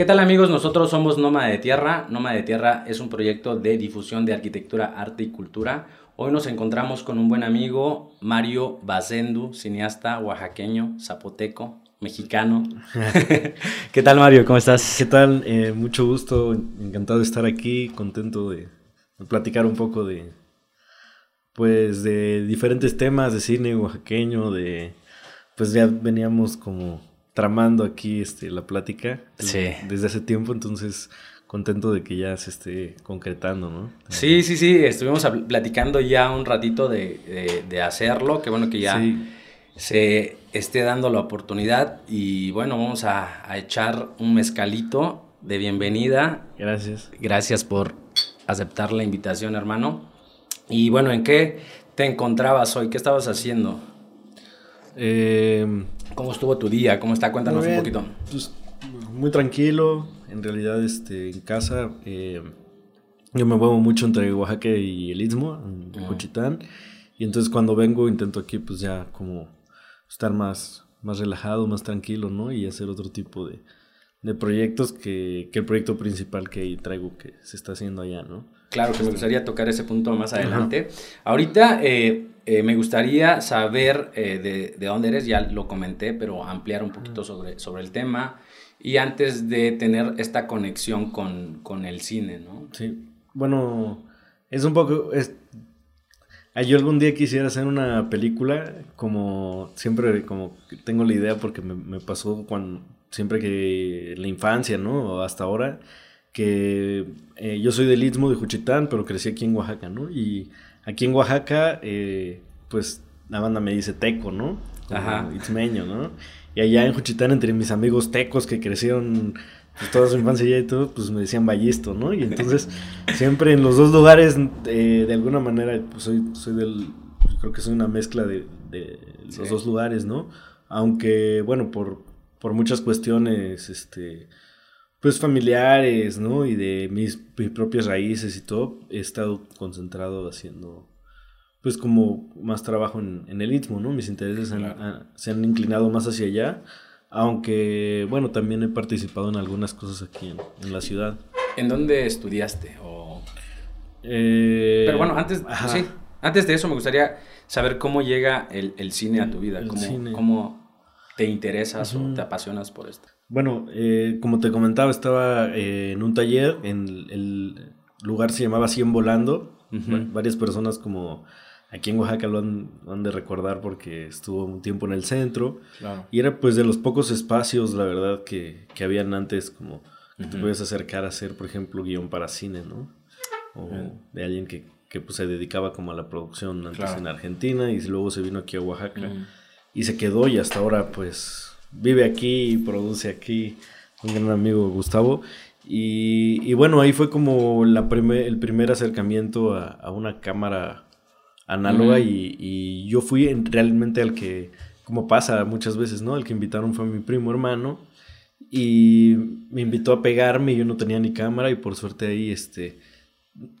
¿Qué tal amigos? Nosotros somos Nómada de Tierra. Nómada de Tierra es un proyecto de difusión de arquitectura, arte y cultura. Hoy nos encontramos con un buen amigo, Mario Bazendu, cineasta oaxaqueño, zapoteco, mexicano. ¿Qué tal Mario? ¿Cómo estás? ¿Qué tal? Eh, mucho gusto, encantado de estar aquí, contento de, de platicar un poco de, pues, de diferentes temas de cine oaxaqueño, de, pues ya veníamos como tramando aquí este, la plática desde hace tiempo, entonces contento de que ya se esté concretando, ¿no? Sí, sí, sí, estuvimos platicando ya un ratito de, de, hacerlo, que bueno que ya se esté dando la oportunidad y bueno, vamos a, a, echar un mezcalito de bienvenida. Gracias. Gracias por aceptar la invitación, hermano. Y bueno, ¿en qué te encontrabas hoy? ¿Qué estabas haciendo? Eh, ¿Cómo estuvo tu día? ¿Cómo está? Cuéntanos un poquito. Pues, muy tranquilo. En realidad, este, en casa, eh, yo me muevo mucho entre Oaxaca y el Istmo, en Cochitán. Y entonces cuando vengo intento aquí, pues ya como estar más, más relajado, más tranquilo, ¿no? Y hacer otro tipo de, de proyectos que, que, el proyecto principal que traigo que se está haciendo allá, ¿no? Claro, que me gustaría tocar ese punto más adelante. Ahorita eh, eh, me gustaría saber eh, de, de, dónde eres, ya lo comenté, pero ampliar un poquito sobre, sobre el tema. Y antes de tener esta conexión con, con el cine, ¿no? Sí, bueno, es un poco... Es, yo algún día quisiera hacer una película, como siempre, como tengo la idea porque me, me pasó cuando, siempre que en la infancia, ¿no? O hasta ahora que eh, yo soy del Istmo de Juchitán, pero crecí aquí en Oaxaca, ¿no? Y aquí en Oaxaca, eh, pues la banda me dice teco, ¿no? Ajá. Itzmeño, ¿no? Y allá en Juchitán, entre mis amigos tecos que crecieron pues, toda su infancia y todo, pues me decían ballisto, ¿no? Y entonces, siempre en los dos lugares, eh, de alguna manera, pues soy, soy del. Creo que soy una mezcla de, de los dos lugares, ¿no? Aunque, bueno, por, por muchas cuestiones, este pues familiares, ¿no? Y de mis, propias raíces y todo, he estado concentrado haciendo, pues como más trabajo en, el Istmo, ¿no? Mis intereses se han inclinado más hacia allá, aunque, bueno, también he participado en algunas cosas aquí en, la ciudad. ¿En dónde estudiaste? O... Eh, Pero bueno, antes, sí, antes de eso me gustaría saber cómo llega el, cine a tu vida, cómo, cómo te interesas o te apasionas por esto. Bueno, eh, como te comentaba, estaba eh, en un taller, en el lugar se llamaba Cien Volando. varias personas como aquí en Oaxaca lo han, de recordar porque estuvo un tiempo en el centro. Y era pues de los pocos espacios, la verdad, que, que habían antes como que te puedes acercar a hacer, por ejemplo, guion para cine, ¿no? O de alguien que, que pues, se dedicaba como a la producción antes en Argentina y luego se vino aquí a Oaxaca. Y se quedó y hasta ahora pues vive aquí y produce aquí, un gran amigo Gustavo. Y, bueno, ahí fue como la el primer acercamiento a, una cámara análoga y, yo fui realmente al que, como pasa muchas veces, ¿no? El que invitaron fue mi primo hermano y me invitó a pegarme y yo no tenía ni cámara y por suerte ahí, este,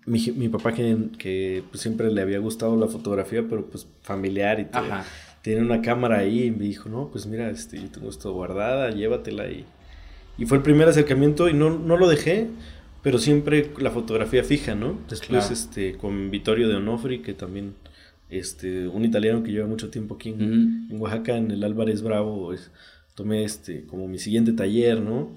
mi, papá que, pues, siempre le había gustado la fotografía, pero pues familiar y todo tiene una cámara ahí y me dijo, no, pues mira, este, yo tengo esto guardada, llévatela y... Y fue el primer acercamiento y no, no lo dejé, pero siempre la fotografía fija, ¿no? Después, este, con Vittorio de Onofri, que también, este, un italiano que lleva mucho tiempo aquí en, Oaxaca, en el Álvarez Bravo, pues, tomé, este, como mi siguiente taller, ¿no?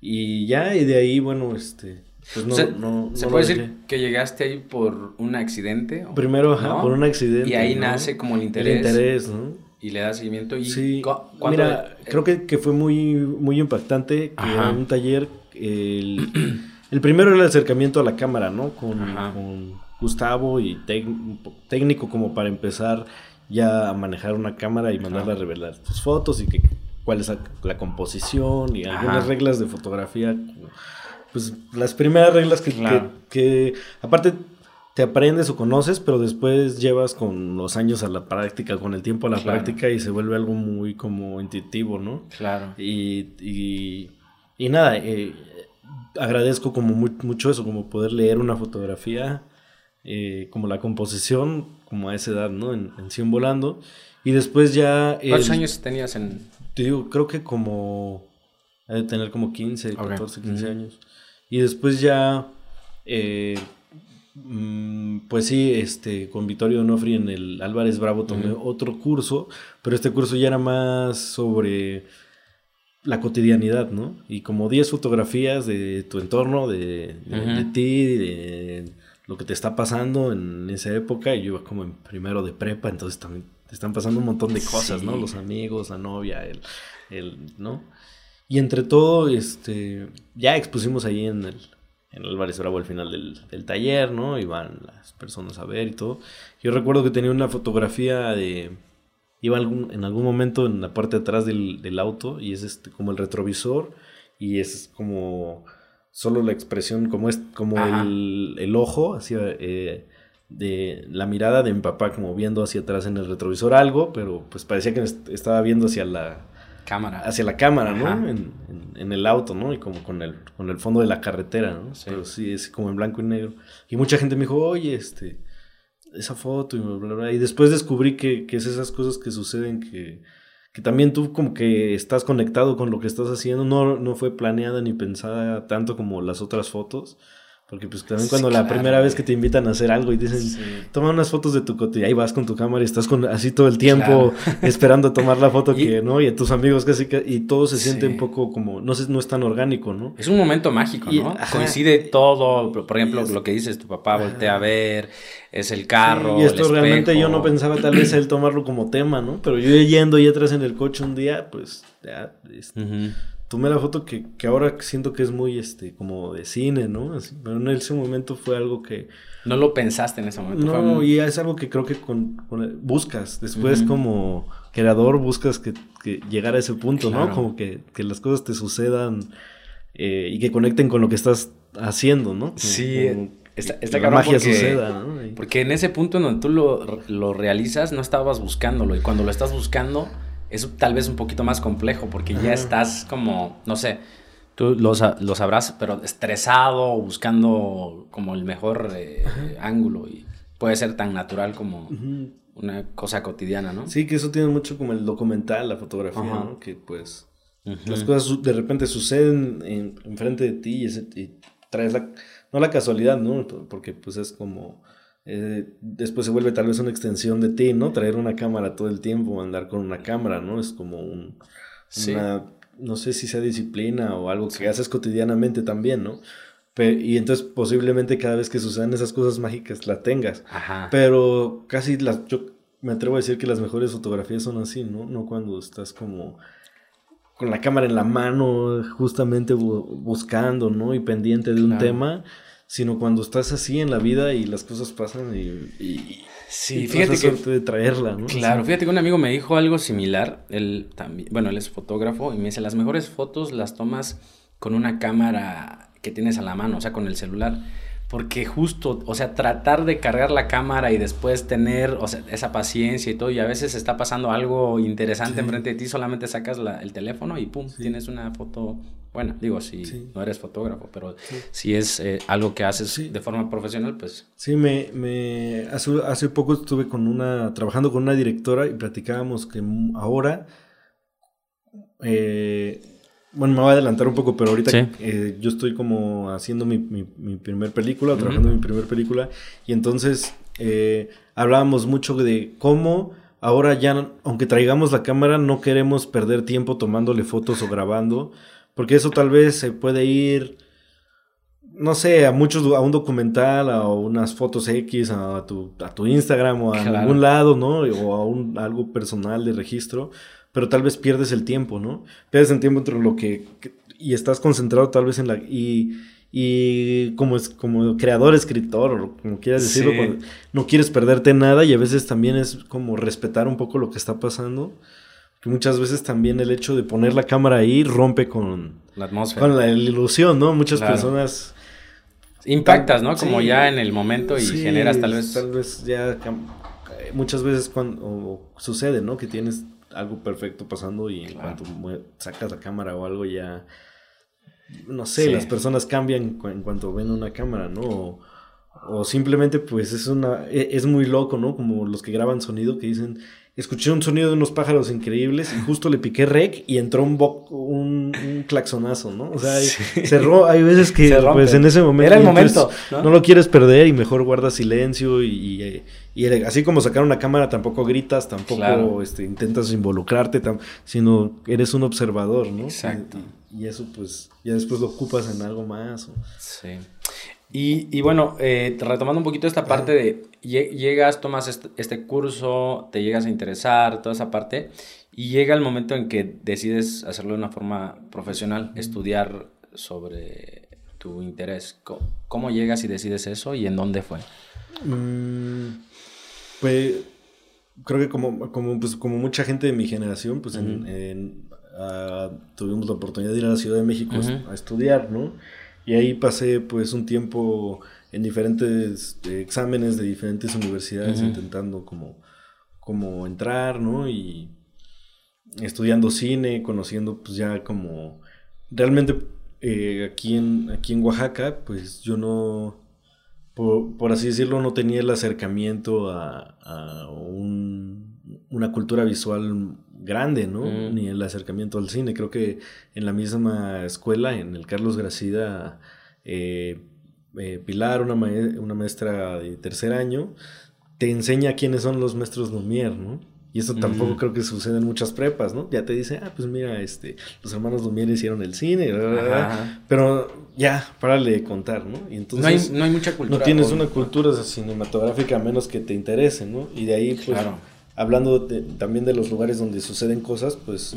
Y ya, y de ahí, bueno, este, pues no, ¿Se puede decir que llegaste ahí por un accidente? Primero, por un accidente. Y ahí nace como el interés. El interés, ¿no? Y le da seguimiento. Y sí, mira, creo que, que, fue muy, muy impactante que en un taller, el, el, primero era el acercamiento a la cámara, ¿no? Con, con Gustavo y técnico como para empezar ya a manejar una cámara y mandarla a revelar tus fotos y que cuál es la, composición y algunas reglas de fotografía pues las primeras reglas que, que, aparte te aprendes o conoces, pero después llevas con los años a la práctica, con el tiempo a la práctica y se vuelve algo muy como intuitivo, ¿no? Claro. Y, y, y nada, eh, agradezco como mucho eso, como poder leer una fotografía, eh, como la composición, como a esa edad, ¿no? En, en 100 volando. Y después ya... ¿Cuántos años tenías en...? Te digo, creo que como Ha de tener como 15, 14, 15 años. Y después ya, eh, mm, pues sí, este, con Vittorio Donofri en el Álvarez Bravo tomé otro curso, pero este curso ya era más sobre la cotidianidad, ¿no? Y como 10 fotografías de tu entorno, de, de, ti, de lo que te está pasando en esa época. Y yo iba como en primero de prepa, entonces también te están pasando un montón de cosas, ¿no? Los amigos, la novia, el, el, ¿no? Y entre todo, este, ya expusimos ahí en el, en Álvarez Bravo al final del, del, taller, ¿no? Iban las personas a ver y todo. Yo recuerdo que tenía una fotografía de iba en algún momento en la parte de atrás del, auto y es este, como el retrovisor y es como solo la expresión, como es como el, ojo hacia eh, de la mirada de mi papá como viendo hacia atrás en el retrovisor algo, pero pues parecía que estaba viendo hacia la cámara. Hacia la cámara, ¿no? En, en, el auto, ¿no? Y como con el, con el fondo de la carretera, ¿no? Pero sí, es como en blanco y negro. Y mucha gente me dijo, oye, este, esa foto y bla, bla, Y después descubrí que, que, es esas cosas que suceden que, que también tú como que estás conectado con lo que estás haciendo. No, no fue planeada ni pensada tanto como las otras fotos. Porque pues también cuando la primera vez que te invitan a hacer algo y dicen, toma unas fotos de tu cote y ahí vas con tu cámara y estás con así todo el tiempo esperando tomar la foto que, ¿no? Y a tus amigos casi que, y todo se siente un poco como, no sé, no es tan orgánico, ¿no? Es un momento mágico, ¿no? Coincide todo, por ejemplo, lo que dices, tu papá voltea a ver, es el carro. y esto realmente yo no pensaba tal vez él tomarlo como tema, ¿no? Pero yo yendo y atrás en el coche un día, pues ya, este, tomé la foto que, que, ahora siento que es muy, este, como de cine, ¿no? pero en ese momento fue algo que... No lo pensaste en ese momento. No, y es algo que creo que con, buscas, después como creador buscas que, que, llegar a ese punto, ¿no? Como que, que, las cosas te sucedan eh, y que conecten con lo que estás haciendo, ¿no? sí. esta, la magia porque, suceda, ¿no? Porque en ese punto en donde tú lo, lo realizas, no estabas buscándolo. Y cuando lo estás buscando, es tal vez un poquito más complejo porque ya estás como, no sé, tú lo, lo, sabrás, pero estresado, buscando como el mejor eh, ángulo y puede ser tan natural como una cosa cotidiana, ¿no? Sí, que eso tiene mucho como el documental, la fotografía, ¿no? Que pues las cosas de repente suceden en, enfrente de ti y, y traes la, no la casualidad, ¿no? Porque pues es como eh, después se vuelve tal vez una extensión de ti, ¿no? Traer una cámara todo el tiempo, andar con una cámara, ¿no? Es como un, una, no sé si sea disciplina o algo que haces cotidianamente también, ¿no? y entonces posiblemente cada vez que sucedan esas cosas mágicas la tengas. Ajá. Pero casi las, yo me atrevo a decir que las mejores fotografías son así, ¿no? No cuando estás como con la cámara en la mano, justamente buscando, ¿no? Y pendiente de un tema sino cuando estás así en la vida y las cosas pasan y, sí, fíjate que de traerla, ¿no? Claro, fíjate que un amigo me dijo algo similar, él también, bueno, él es fotógrafo y me dice, "Las mejores fotos las tomas con una cámara que tienes a la mano, o sea, con el celular." Porque justo, o sea, tratar de cargar la cámara y después tener, o sea, esa paciencia y todo, y a veces está pasando algo interesante enfrente de ti, solamente sacas el teléfono y pum, tienes una foto bueno, digo, si no eres fotógrafo, pero si es eh, algo que haces de forma profesional, pues... Sí, me, me hace, hace poco estuve con una, trabajando con una directora y platicábamos que ahora, eh, bueno, me voy a adelantar un poco, pero ahorita eh, yo estoy como haciendo mi, mi, primer película, trabajando en mi primer película, y entonces hablábamos mucho de cómo ahora ya, aunque traigamos la cámara, no queremos perder tiempo tomándole fotos o grabando porque eso tal vez se puede ir, no sé, a muchos, a un documental, a unas fotos X, a tu, a tu Instagram o a algún lado, ¿no? O a un, algo personal de registro, pero tal vez pierdes el tiempo, ¿no? Pierdes el tiempo entre lo que, y estás concentrado tal vez en la, y, y como, es, como creador, escritor, o como quieras decirlo, no quieres perderte nada y a veces también es como respetar un poco lo que está pasando que muchas veces también el hecho de poner la cámara ahí rompe con la atmósfera. Con la ilusión, ¿no? Muchas personas... Impactas, ¿no? Como ya en el momento y generas tal vez... Tal vez ya... Muchas veces cuando sucede, ¿no? Que tienes algo perfecto pasando y en cuanto sacas la cámara o algo ya... No sé, las personas cambian en cuanto ven una cámara, ¿no? O, o simplemente pues es una... E, es muy loco, ¿no? Como los que graban sonido que dicen escuché un sonido de unos pájaros increíbles y justo le piqué rec y entró un, un, un claxonazo, ¿no? O sea, cerró, hay veces que pues en ese momento... Era el momento. ¿no? lo quieres perder y mejor guardas silencio y, y, así como sacar una cámara tampoco gritas, tampoco este, intentas involucrarte, sino eres un observador, ¿no? Exacto. Y, eso pues ya después lo ocupas en algo más. Sí. Y, bueno, eh, retomando un poquito esta parte de llegas, tomas este, este, curso, te llegas a interesar, toda esa parte, y llega el momento en que decides hacerlo de una forma profesional, estudiar sobre tu interés. ¿Cómo, llegas y decides eso y en dónde fue? Mm, pues creo que como, como, pues, como mucha gente de mi generación, pues ah, tuvimos la oportunidad de ir a la Ciudad de México a estudiar, ¿no? Y ahí pasé pues un tiempo en diferentes eh, exámenes de diferentes universidades intentando como, como entrar, ¿no? Y estudiando cine, conociendo pues ya como... Realmente eh, aquí, en, aquí en Oaxaca pues yo no... Por, así decirlo, no tenía el acercamiento a, a una cultura visual grande, ¿no? Mm. Ni el acercamiento al cine. Creo que en la misma escuela, en el Carlos Gracida, eh, eh, Pilar, una, una, maestra de tercer año, te enseña quiénes son los maestros Lumière, ¿no? Y eso tampoco mm. creo que sucede en muchas prepas, ¿no? Ya te dice, ah, pues mira, este, los hermanos Lumière hicieron el cine, pero ya, párale de contar, ¿no? Y entonces, no, hay, mucha cultura. No tienes una cultura cinematográfica a menos que te interese, ¿no? Y de ahí, pues, hablando también de los lugares donde suceden cosas, pues,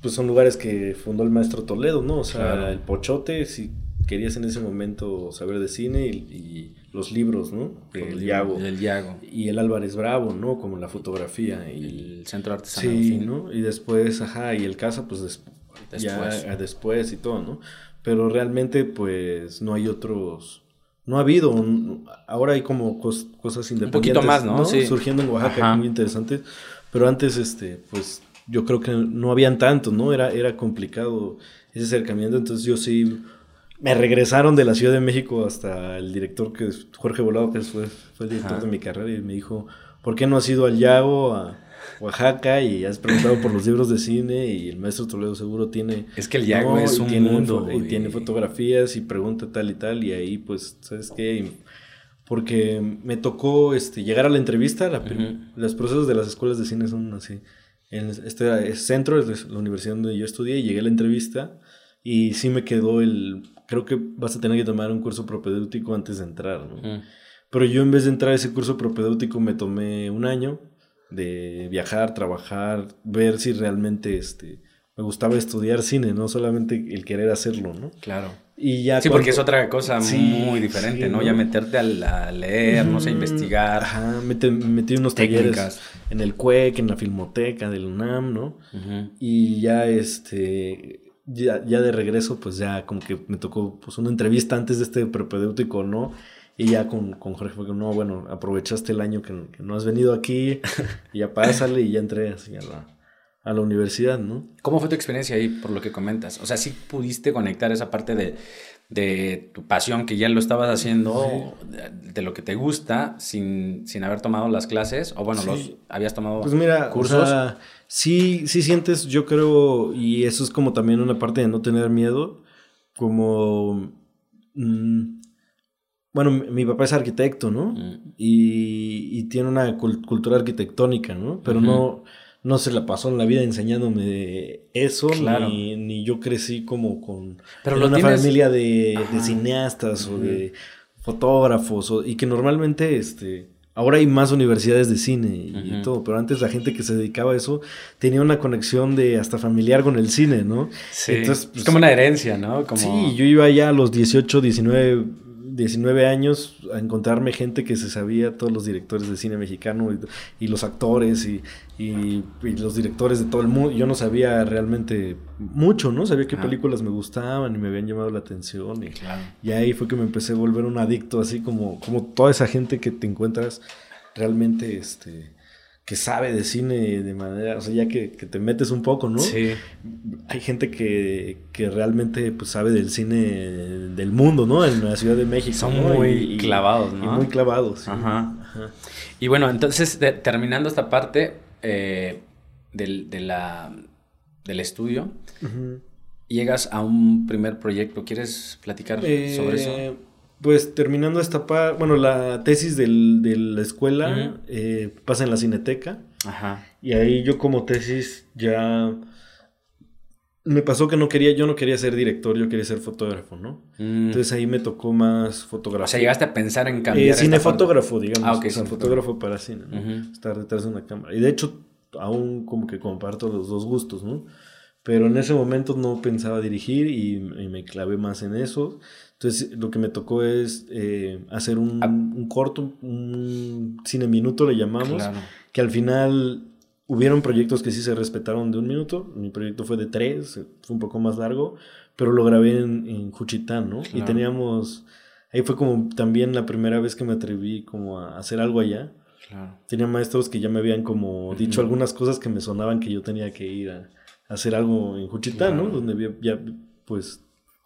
pues son lugares que fundó el maestro Toledo, ¿no? O sea, el Pochote, si querías en ese momento saber de cine y, los libros, ¿no? El Yago. El Yago. Y el Álvarez Bravo, ¿no? Como la fotografía. Y el Centro Artesanal. Sí, ¿no? Y después, ajá, y el Casa, pues después. Ya después y todo, ¿no? Pero realmente, pues, no hay otros no ha habido. ahora hay como cosas independientes. Un poquito más, ¿no? Surgiendo en Oaxaca, muy interesantes. Pero antes, este, pues yo creo que no habían tanto, ¿no? Era, era complicado ese acercamiento. Entonces yo sí me regresaron de la Ciudad de México hasta el director que es Jorge Volado, que fue, fue el director de mi carrera, y me dijo, ¿por qué no has ido al Yago a Oaxaca y has preguntado por los libros de cine y el maestro Toledo seguro tiene... Es que el Yago es un mundo. Y tiene fotografías y pregunta tal y tal y ahí pues, ¿sabes qué? Porque me tocó este, llegar a la entrevista, los procesos de las escuelas de cine son así. En este centro es la universidad donde yo estudié y llegué a la entrevista y sí me quedó el... Creo que vas a tener que tomar un curso propedéutico antes de entrar, ¿no? Pero yo en vez de entrar a ese curso propedéutico me tomé un año de viajar, trabajar, ver si realmente este, me gustaba estudiar cine, no solamente el querer hacerlo, ¿no? Claro. Y ya sí, porque es otra cosa muy diferente, ¿no? Ya meterte a, leer, no sé, a investigar. Ajá, metí, unos talleres en el CUEC, en la Filmoteca del UNAM, ¿no? Y ya este... Ya, ya, de regreso, pues ya como que me tocó pues una entrevista antes de este propedéutico, ¿no? Y ya con, con Jorge fue que no, bueno, aprovechaste el año que, no has venido aquí, y ya pásale y ya entré así a la, a la universidad, ¿no? ¿Cómo fue tu experiencia ahí, por lo que comentas? O sea, sí pudiste conectar esa parte de, de tu pasión, que ya lo estabas haciendo, de, lo que te gusta, sin, sin haber tomado las clases, o bueno, los habías tomado pues mira, cursos. sí, sí sientes, yo creo, y eso es como también una parte de no tener miedo, como... Mm, bueno, mi papá es arquitecto, ¿no? Mm. Y, tiene una cultura arquitectónica, ¿no? Pero no, no se la pasó en la vida enseñándome eso, ni, yo crecí como con una familia de, cineastas o de fotógrafos, y que normalmente, este, ahora hay más universidades de cine y, todo, pero antes la gente que se dedicaba a eso tenía una conexión de hasta familiar con el cine, ¿no? Sí, Entonces, es como una herencia, ¿no? Como... Sí, yo iba ya a los 18, 19 19 años a encontrarme gente que se sabía, todos los directores de cine mexicano y, los actores y, los directores de todo el mundo. Yo no sabía realmente mucho, ¿no? Sabía qué películas me gustaban y me habían llamado la atención. Y, y ahí fue que me empecé a volver un adicto, así como, como toda esa gente que te encuentras realmente, este que sabe de cine de manera, o sea, ya que, te metes un poco, ¿no? Sí. Hay gente que, realmente pues, sabe del cine del mundo, ¿no? En la Ciudad de México. Son muy clavados, ¿no? muy clavados. Ajá. Y bueno, entonces, terminando esta parte eh, del, de la, del estudio, llegas a un primer proyecto. ¿Quieres platicar sobre eso? Pues terminando esta parte, bueno, la tesis del, de la escuela eh, pasa en la cineteca. Ajá. Y ahí yo como tesis ya me pasó que no quería, yo no quería ser director, yo quería ser fotógrafo, ¿no? Mm. Entonces ahí me tocó más fotografía. O sea, llegaste a pensar en cambiar. Eh, cinefotógrafo, digamos. Ah, ok. O fotógrafo para cine, Estar detrás de una cámara. Y de hecho, aún como que comparto los dos gustos, ¿no? Pero en ese momento no pensaba dirigir y, me clavé más en eso. Entonces lo que me tocó es eh, hacer un, ah. un, corto, un cine minuto le llamamos, que al final Hubieron proyectos que sí se respetaron de un minuto. Mi proyecto fue de tres, fue un poco más largo, pero lo grabé en, en Juchitán, ¿no? Y teníamos. Ahí fue como también la primera vez que me atreví como a hacer algo allá. Claro. Tenía maestros que ya me habían como dicho algunas cosas que me sonaban que yo tenía que ir a, hacer algo en Juchitán, ¿no? Donde ya, pues,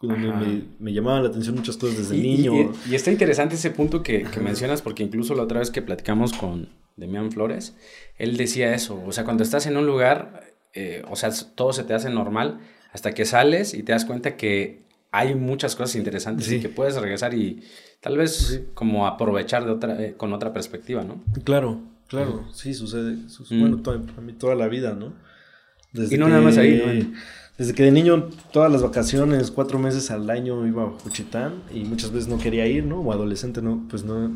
donde me, me, llamaban la atención muchas cosas desde niño. Y, está interesante ese punto que, que mencionas, porque incluso la otra vez que platicamos con Demian Flores, él decía eso, o sea, cuando estás en un lugar, eh, o sea, todo se te hace normal hasta que sales y te das cuenta que hay muchas cosas interesantes y que puedes regresar y tal vez como aprovechar de otra, eh, con otra perspectiva, ¿no? Claro, claro, sí, sucede, bueno, toda, a mí toda la vida, ¿no? y no nada más ahí, ¿no? Desde que de niño, todas las vacaciones, cuatro meses al año iba a Juchitán y muchas veces no quería ir, ¿no? O adolescente, no, pues no,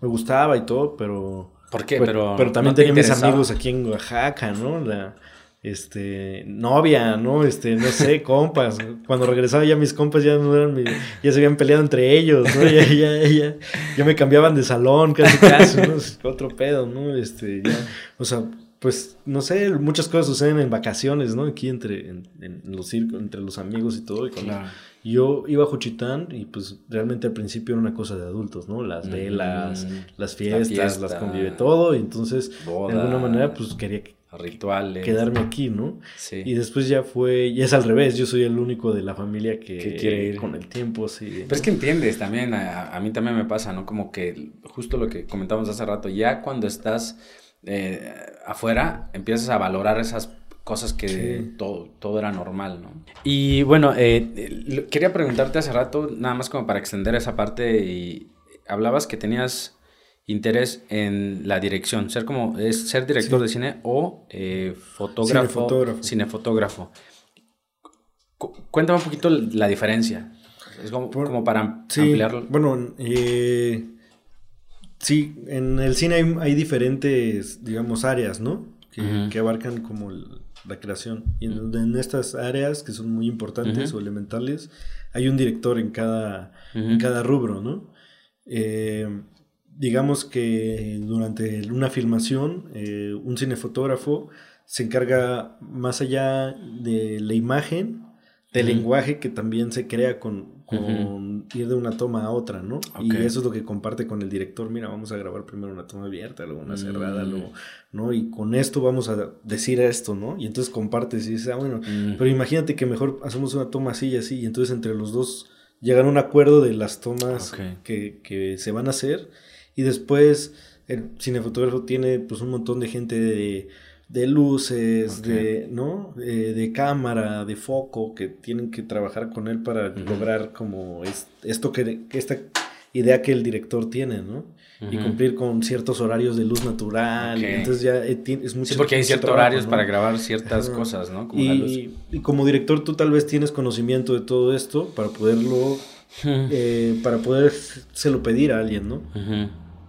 me gustaba y todo, pero ¿Por qué? Pero, pero, también tenía mis amigos aquí en Oaxaca, ¿no? La, este, novia, ¿no? Este, no sé, compas. Cuando regresaba ya mis compas ya no eran ya se habían peleado entre ellos, ¿no? Ya, ya, ya, ya me cambiaban de salón casi casi, ¿no? Otro pedo, ¿no? Este, ya, o sea, pues, no sé, muchas cosas suceden en vacaciones, ¿no? Aquí entre, en, los circos, entre los amigos y todo. Y yo iba a Juchitán y pues realmente al principio era una cosa de adultos, ¿no? Las velas, mm, las fiestas, las convive todo. Y entonces, de alguna manera, pues quería rituales. quedarme aquí, ¿no? Sí. Y después ya fue, y es al revés, yo soy el único de la familia que, quiere ir con el tiempo, sí. Pero es que entiendes también, a, mí también me pasa, ¿no? Como que justo lo que comentamos hace rato, ya cuando estás eh, afuera, empiezas a valorar esas cosas que todo, todo era normal, ¿no? Y bueno, eh, quería preguntarte hace rato, nada más como para extender esa parte, y hablabas que tenías interés en la dirección, ser como, es ser director de cine o eh, fotógrafo, cinefotógrafo. Cuéntame un poquito la diferencia, es como, para ampliarlo. Bueno, eh, sí, en el cine hay, diferentes, digamos, áreas, ¿no? Que, abarcan como la creación. Y en, estas áreas que son muy importantes o elementales, hay un director en cada, en cada rubro, ¿no? Eh, digamos que durante una filmación, eh, un cinefotógrafo se encarga más allá de la imagen, del lenguaje que también se crea con, ir de una toma a otra, ¿no? Y eso es lo que comparte con el director. Mira, vamos a grabar primero una toma abierta, luego una cerrada, luego, mm. ¿no? Y con esto vamos a decir esto, ¿no? Y entonces compartes y dices, ah, bueno, mm. pero imagínate que mejor hacemos una toma así y así, y entonces entre los dos llegan a un acuerdo de las tomas que, que, se van a hacer, y después el cinefotógrafo tiene pues un montón de gente de de luces, de, ¿no? Eh, de cámara, de foco, que tienen que trabajar con él para lograr como es, esto que, esta idea que el director tiene, ¿no? Y cumplir con ciertos horarios de luz natural. Entonces ya eh, es mucho. Sí, porque hay ciertos horarios para grabar ciertas cosas, ¿no? Como y, y, como director tú tal vez tienes conocimiento de todo esto para poderlo, eh, para lo pedir a alguien, ¿no?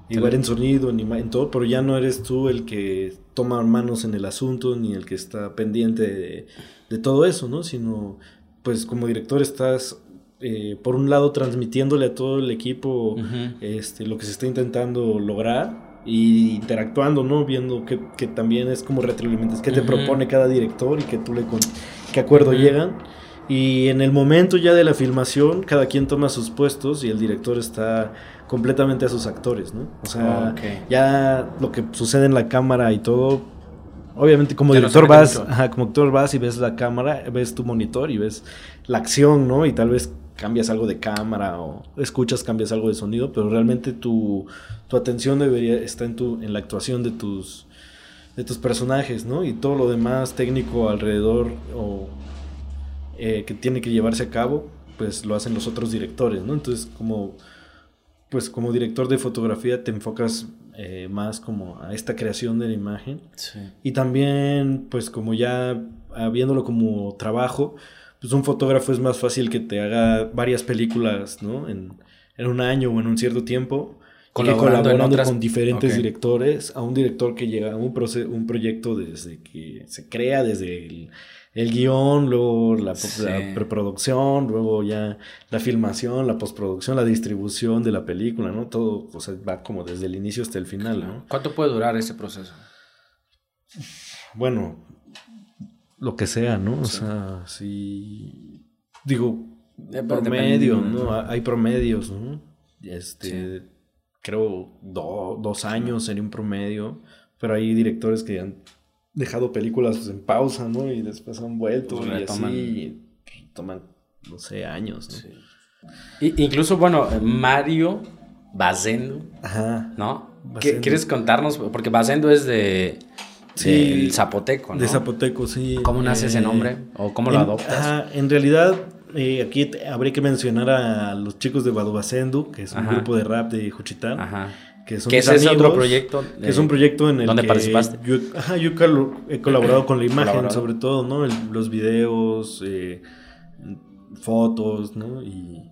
Igual en sonido, en, en todo, pero ya no eres tú el que toma manos en el asunto ni el que está pendiente de, todo eso, ¿no? Sino, pues como director estás, eh, por un lado, transmitiéndole a todo el equipo este, lo que se está intentando lograr y interactuando, ¿no? Viendo que, que también es como retroalimentas, que te propone cada director y que tú le con qué acuerdo llegan. Y en el momento ya de la filmación, cada quien toma sus puestos y el director está completamente a sus actores, ¿no? O sea, ya lo que sucede en la cámara y todo, obviamente como director vas, como actor vas y ves la cámara, ves tu monitor y ves la acción, ¿no? Y tal vez cambias algo de cámara o escuchas, cambias algo de sonido, pero realmente tu, tu atención debería estar en, tu, en la actuación de tus, de tus personajes, ¿no? Y todo lo demás técnico alrededor o eh, que tiene que llevarse a cabo, pues lo hacen los otros directores, ¿no? Entonces, como, pues como director de fotografía te enfocas eh, más como a esta creación de la imagen. Y también, pues como ya viéndolo como trabajo, pues un fotógrafo es más fácil que te haga varias películas, ¿no? En, en un año o en un cierto tiempo. Colaborando, colaborando con diferentes directores, a un director que llega a un, un proyecto desde que se crea, desde el, el guion, luego la, preproducción, luego ya la filmación, la postproducción, la distribución de la película, ¿no? Todo, o sea, va como desde el inicio hasta el final, ¿no? ¿Cuánto puede durar ese proceso? Bueno, lo que sea, ¿no? O sea, si digo, promedio, ¿no? Hay promedios, ¿no? Este, creo dos años sería un promedio, pero hay directores que han dejado películas en pausa, ¿no? Y después han vuelto pues y así toman, no sé, años, ¿no? incluso, bueno, Mario Bazendo, Ajá. ¿no? ¿Quieres contarnos? Porque Bazendo es de... Sí, zapoteco, ¿no? De zapoteco, sí. ¿Cómo nace ese eh, nombre? ¿O cómo lo adoptas? Ajá, en realidad, eh, aquí habría que mencionar a los chicos de Basendu, que es un grupo de rap de Juchitán. Ajá que, es otro proyecto. Que es un proyecto en el ¿Dónde participaste? Yo, ajá, yo he colaborado con la imagen, sobre todo, ¿no? los videos, eh, fotos, ¿no? Y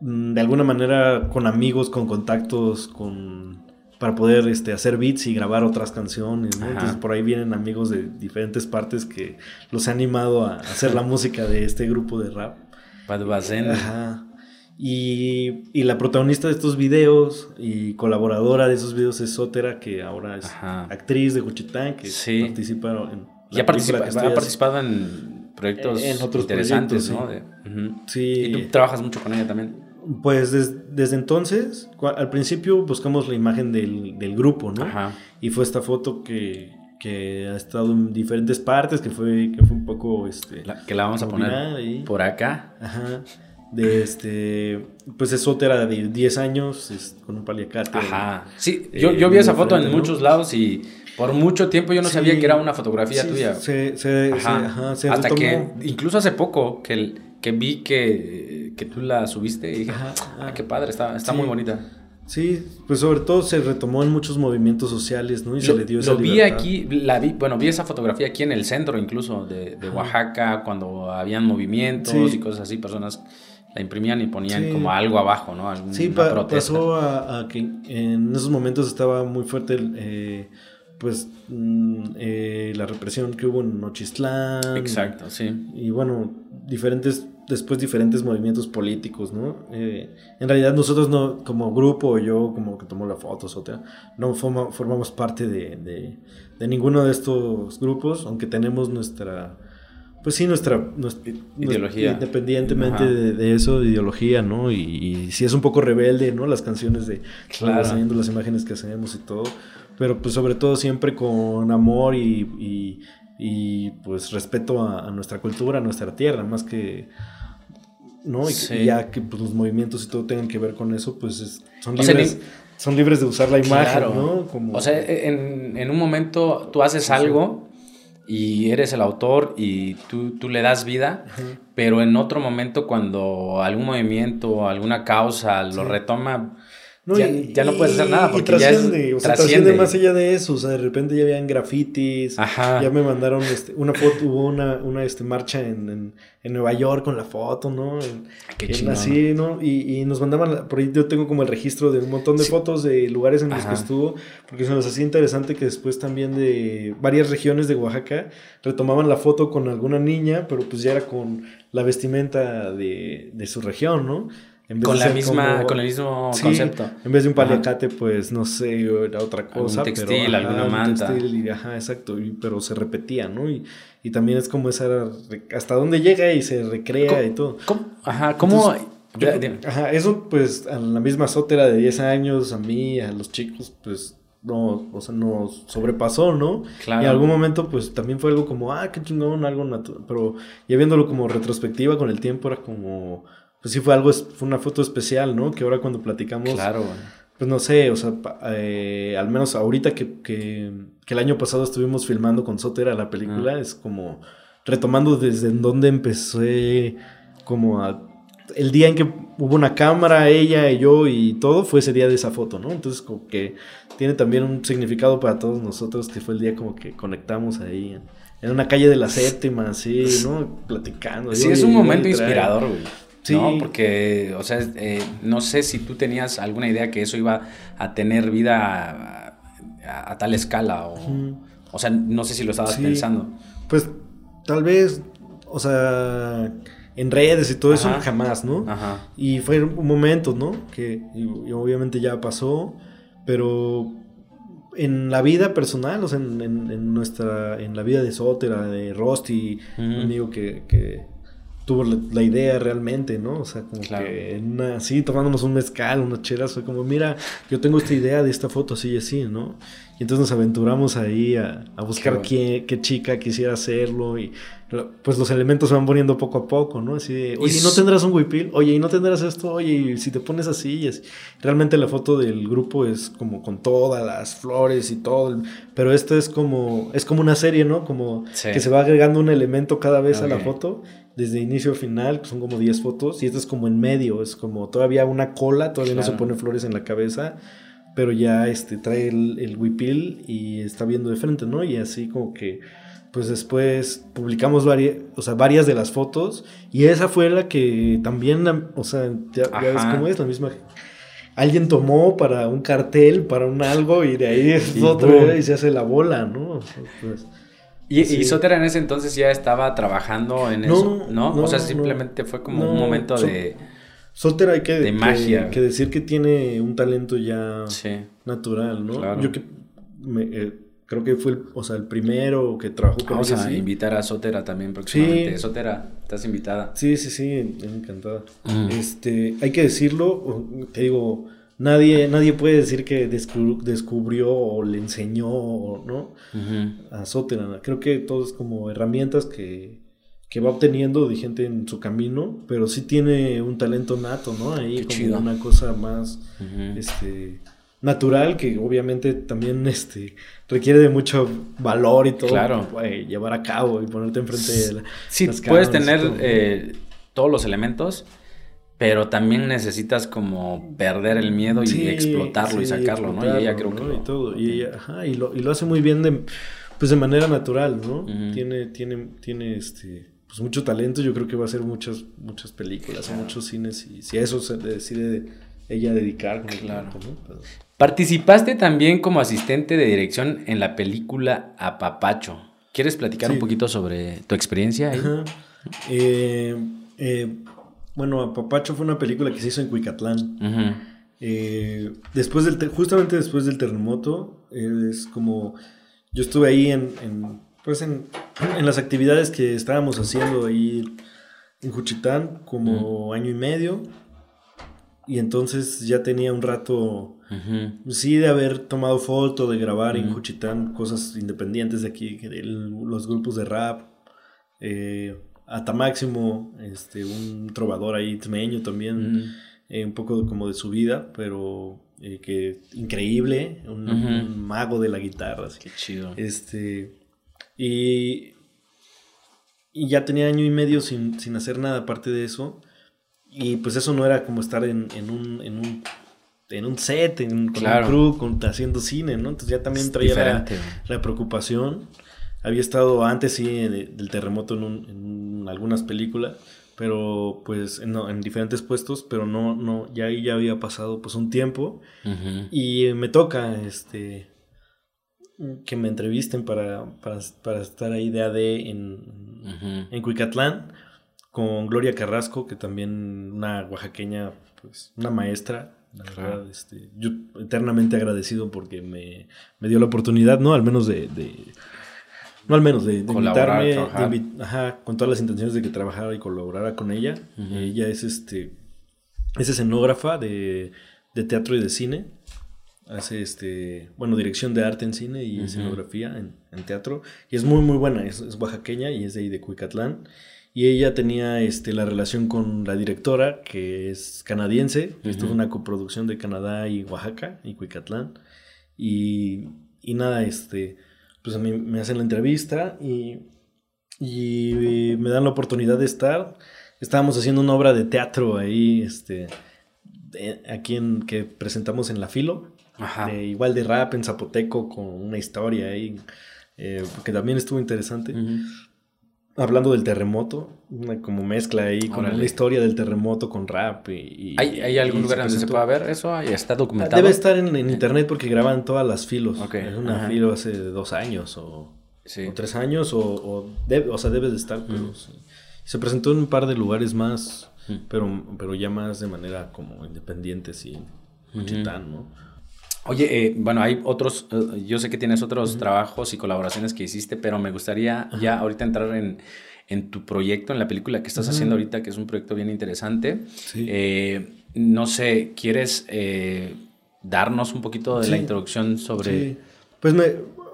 mm, de alguna manera con amigos, con contactos, con para poder este, hacer beats y grabar otras canciones, ¿no? Entonces por ahí vienen amigos de diferentes partes que los han animado a hacer la música de este grupo de rap. Ajá. Y, la protagonista de estos videos y colaboradora de esos videos es Sotera, que ahora es actriz de Juchitán, que participa en. La ha, ha participado en proyectos interesantes, ¿no? Sí. Y tú trabajas mucho con ella también. Pues desde entonces, al principio buscamos la imagen del, grupo, ¿no? Ajá. Y fue esta foto que, ha estado en diferentes partes, que fue, que fue un poco... Este, que la vamos a poner por acá. Ajá de este, pues es era de 10 años, con un paliacate. Ajá. Sí, yo, yo vi esa foto en muchos lados y por mucho tiempo yo no sabía que era una fotografía tuya. Se, se, ajá. Hasta que incluso hace poco que, que vi que, que tú la subiste y dije, ah, qué padre, está, está muy bonita. Sí, pues sobre todo se retomó en muchos movimientos sociales, ¿no? Y se le dio esa Lo vi aquí, la vi, bueno, vi esa fotografía aquí en el centro incluso de, de Oaxaca, cuando habían movimientos y cosas así, personas la imprimían y ponían como algo abajo, ¿no? sí, pasó a, que en esos momentos estaba muy fuerte eh, pues mm, eh, la represión que hubo en Nochistlán. Exacto, sí. Y bueno, diferentes, después diferentes movimientos políticos, ¿no? Eh, en realidad nosotros no, como grupo, yo como que tomó la foto, otra, no formamos parte de, de ninguno de estos grupos, aunque tenemos nuestra pues sí, nuestra, ideología. independientemente de, eso, de ideología, ¿no? Y, si es un poco rebelde, ¿no? Las canciones de claro. las imágenes que hacemos y todo. Pero pues sobre todo siempre con amor y, y, pues respeto a, nuestra cultura, a nuestra tierra, más que... ¿no? Y, ya que pues, los movimientos y todo tengan que ver con eso, pues son libres. son libres de usar la imagen, ¿no? Como... O sea, en, en, un momento tú haces algo y eres el autor y tú, tú le das vida, pero en otro momento cuando algún movimiento alguna causa lo retoma, ya, no puedes hacer nada porque ya o sea, trasciende. más allá de eso, o sea, de repente ya habían grafitis, ya me mandaron este, una foto, hubo una, una este, marcha en, en, Nueva York con la foto, ¿no? En, Qué así, ¿no? Y, y, nos mandaban, por ahí yo tengo como el registro de un montón de fotos de lugares en los que estuvo, porque se nos hacía interesante que después también de varias regiones de Oaxaca retomaban la foto con alguna niña, pero pues ya era con la vestimenta de, de su región, ¿no? Con la misma, con el mismo concepto. En vez de un paliacate, pues no sé, era otra cosa. Un textil, alguna manta. Textil, ajá, exacto, pero se repetía, ¿no? Y, y, también es como esa, hasta dónde llega y se recrea y todo. Ajá, ¿cómo? ajá, eso pues a la misma sótera de 10 años, a mí, a los chicos, pues no, o sea, nos sobrepasó, ¿no? Claro. Y en algún momento, pues también fue algo como, ah, qué chingón, algo natural. Pero ya viéndolo como retrospectiva con el tiempo, era como, pues sí fue algo, fue una foto especial, ¿no? Que ahora cuando platicamos. Claro, Pues no sé, o sea, eh, al menos ahorita que, que, que, el año pasado estuvimos filmando con Sotera la película, es como retomando desde donde empecé como a el día en que hubo una cámara, ella y yo y todo, fue ese día de esa foto, ¿no? Entonces como que tiene también un significado para todos nosotros, que fue el día como que conectamos ahí en, una calle de la séptima, así, ¿no? Platicando. Sí, es un momento inspirador, güey. Sí. ¿no? Porque, o sea, eh, no sé si tú tenías alguna idea que eso iba a tener vida a, tal escala o, o sea, no sé si lo estabas pensando. Pues tal vez, o sea en redes y todo eso, jamás, ¿no? Ajá. Y fue un momento, ¿no? Que obviamente ya pasó, pero en la vida personal, o sea, en, nuestra, en la vida de Sotera, de Rosti, un amigo que, que tuvo la, idea realmente, ¿no? O sea, como que así, tomándonos un mezcal, unas chelas, fue como, mira, yo tengo esta idea de esta foto así y así, ¿no? Y entonces nos aventuramos ahí a, buscar qué, qué, chica quisiera hacerlo y pues los elementos se van poniendo poco a poco, ¿no? Así de, oye, ¿y no tendrás un huipil? Oye, ¿y no tendrás esto? Oye, si te pones así? Y Realmente la foto del grupo es como con todas las flores y todo, pero esto es como, es como una serie, ¿no? Como que se va agregando un elemento cada vez a la foto, desde inicio a final, que son como 10 fotos, y esto es como en medio, es como todavía una cola, todavía no se pone flores en la cabeza pero ya este, trae el, el huipil y está viendo de frente, ¿no? Y así como que, pues después publicamos varias, o sea, varias de las fotos y esa fue la que también, o sea, ya, ves cómo es, la misma... Alguien tomó para un cartel, para un algo y de ahí es otro y se hace la bola, ¿no? Pues, ¿Y, sí. en ese entonces ya estaba trabajando en eso? ¿No? o sea, simplemente fue como un momento de Solter hay que, de magia. Que, decir que tiene un talento ya natural, ¿no? Yo que eh, creo que fue el, o sea, el primero que trabajó con Vamos a invitar a Sotera también próximamente. Sí. Sotera, estás invitada. Sí, sí, sí, encantada. Este, hay que decirlo, te digo, nadie, nadie puede decir que descubrió o le enseñó, ¿no? A Sotera. Creo que todo es como herramientas que que va obteniendo de gente en su camino, pero sí tiene un talento nato, ¿no? Ahí como una cosa más este natural que obviamente también este requiere de mucho valor y todo claro. llevar a cabo y ponerte enfrente de la, sí puedes tener eh, todos los elementos pero también necesitas como perder el miedo y explotarlo y sacarlo no y ella creo que y todo y, ajá, y, lo, y lo hace muy bien de pues de manera natural no tiene tiene tiene este pues mucho talento, yo creo que va a hacer muchas, muchas películas, muchos cines, y si a eso se decide ella dedicar, claro. Participaste también como asistente de dirección en la película Apapacho. ¿Quieres platicar un poquito sobre tu experiencia ahí? Eh, eh, bueno, Apapacho fue una película que se hizo en Cuicatlán. Eh, después del justamente después del terremoto, es como yo estuve ahí en pues en, las actividades que estábamos haciendo ahí en Juchitán como año y medio. Y entonces ya tenía un rato, sí, de haber tomado foto, de grabar en Juchitán cosas independientes de aquí, de los grupos de rap. Eh, Máximo, este, un trovador ahí tmeño también, eh, un poco como de su vida, pero eh, que increíble, un, un, mago de la guitarra. Qué chido. Este, y, y ya tenía año y medio sin, sin, hacer nada aparte de eso. Y pues eso no era como estar en, en, un, en, un, en un set, en, con un crew, con, haciendo cine, ¿no? Entonces ya también traía la, la, preocupación. Había estado antes, sí, del terremoto en, un, en algunas películas, pero pues en, en, diferentes puestos, pero no, no, ya ahí ya había pasado pues un tiempo. Y me toca, este, que me entrevisten para, para, estar ahí de AD en, en Cuicatlán con Gloria Carrasco, que también una oaxaqueña, pues una maestra. La verdad, este, yo eternamente agradecido porque me, dio la oportunidad, ¿no? Al menos de, no al menos de, de invitarme, ajá, con todas las intenciones de que trabajara y colaborara con ella. Ella es este es escenógrafa de, de teatro y de cine hace este, bueno, dirección de arte en cine y escenografía en, teatro. Y es muy, muy buena, es, oaxaqueña y es de ahí de Cuicatlán. Y ella tenía este, la relación con la directora, que es canadiense. Esto es una coproducción de Canadá y Oaxaca y Cuicatlán. Y, y nada, este, pues a mí me hacen la entrevista y, y me dan la oportunidad de estar. Estábamos haciendo una obra de teatro ahí, este, aquí en, que presentamos en la Filo. igual de rap en zapoteco con una historia ahí, eh, que también estuvo interesante. Hablando del terremoto, una como mezcla ahí con una historia del terremoto con rap. Y, ¿Hay, algún lugar donde se pueda ver eso? ¿Está documentado? Debe estar en, internet porque graban todas las filos. Es una filo hace dos años o, tres años, o, o, o sea, debe de estar. Se presentó en un par de lugares más, pero, pero ya más de manera como independiente, sí, Juchitán, ¿no? Oye, eh, bueno, hay otros, eh, yo sé que tienes otros trabajos y colaboraciones que hiciste, pero me gustaría ya ahorita entrar en, en, tu proyecto, en la película que estás haciendo ahorita, que es un proyecto bien interesante. Eh, no sé, ¿quieres darnos un poquito de la introducción sobre... Sí. Pues me,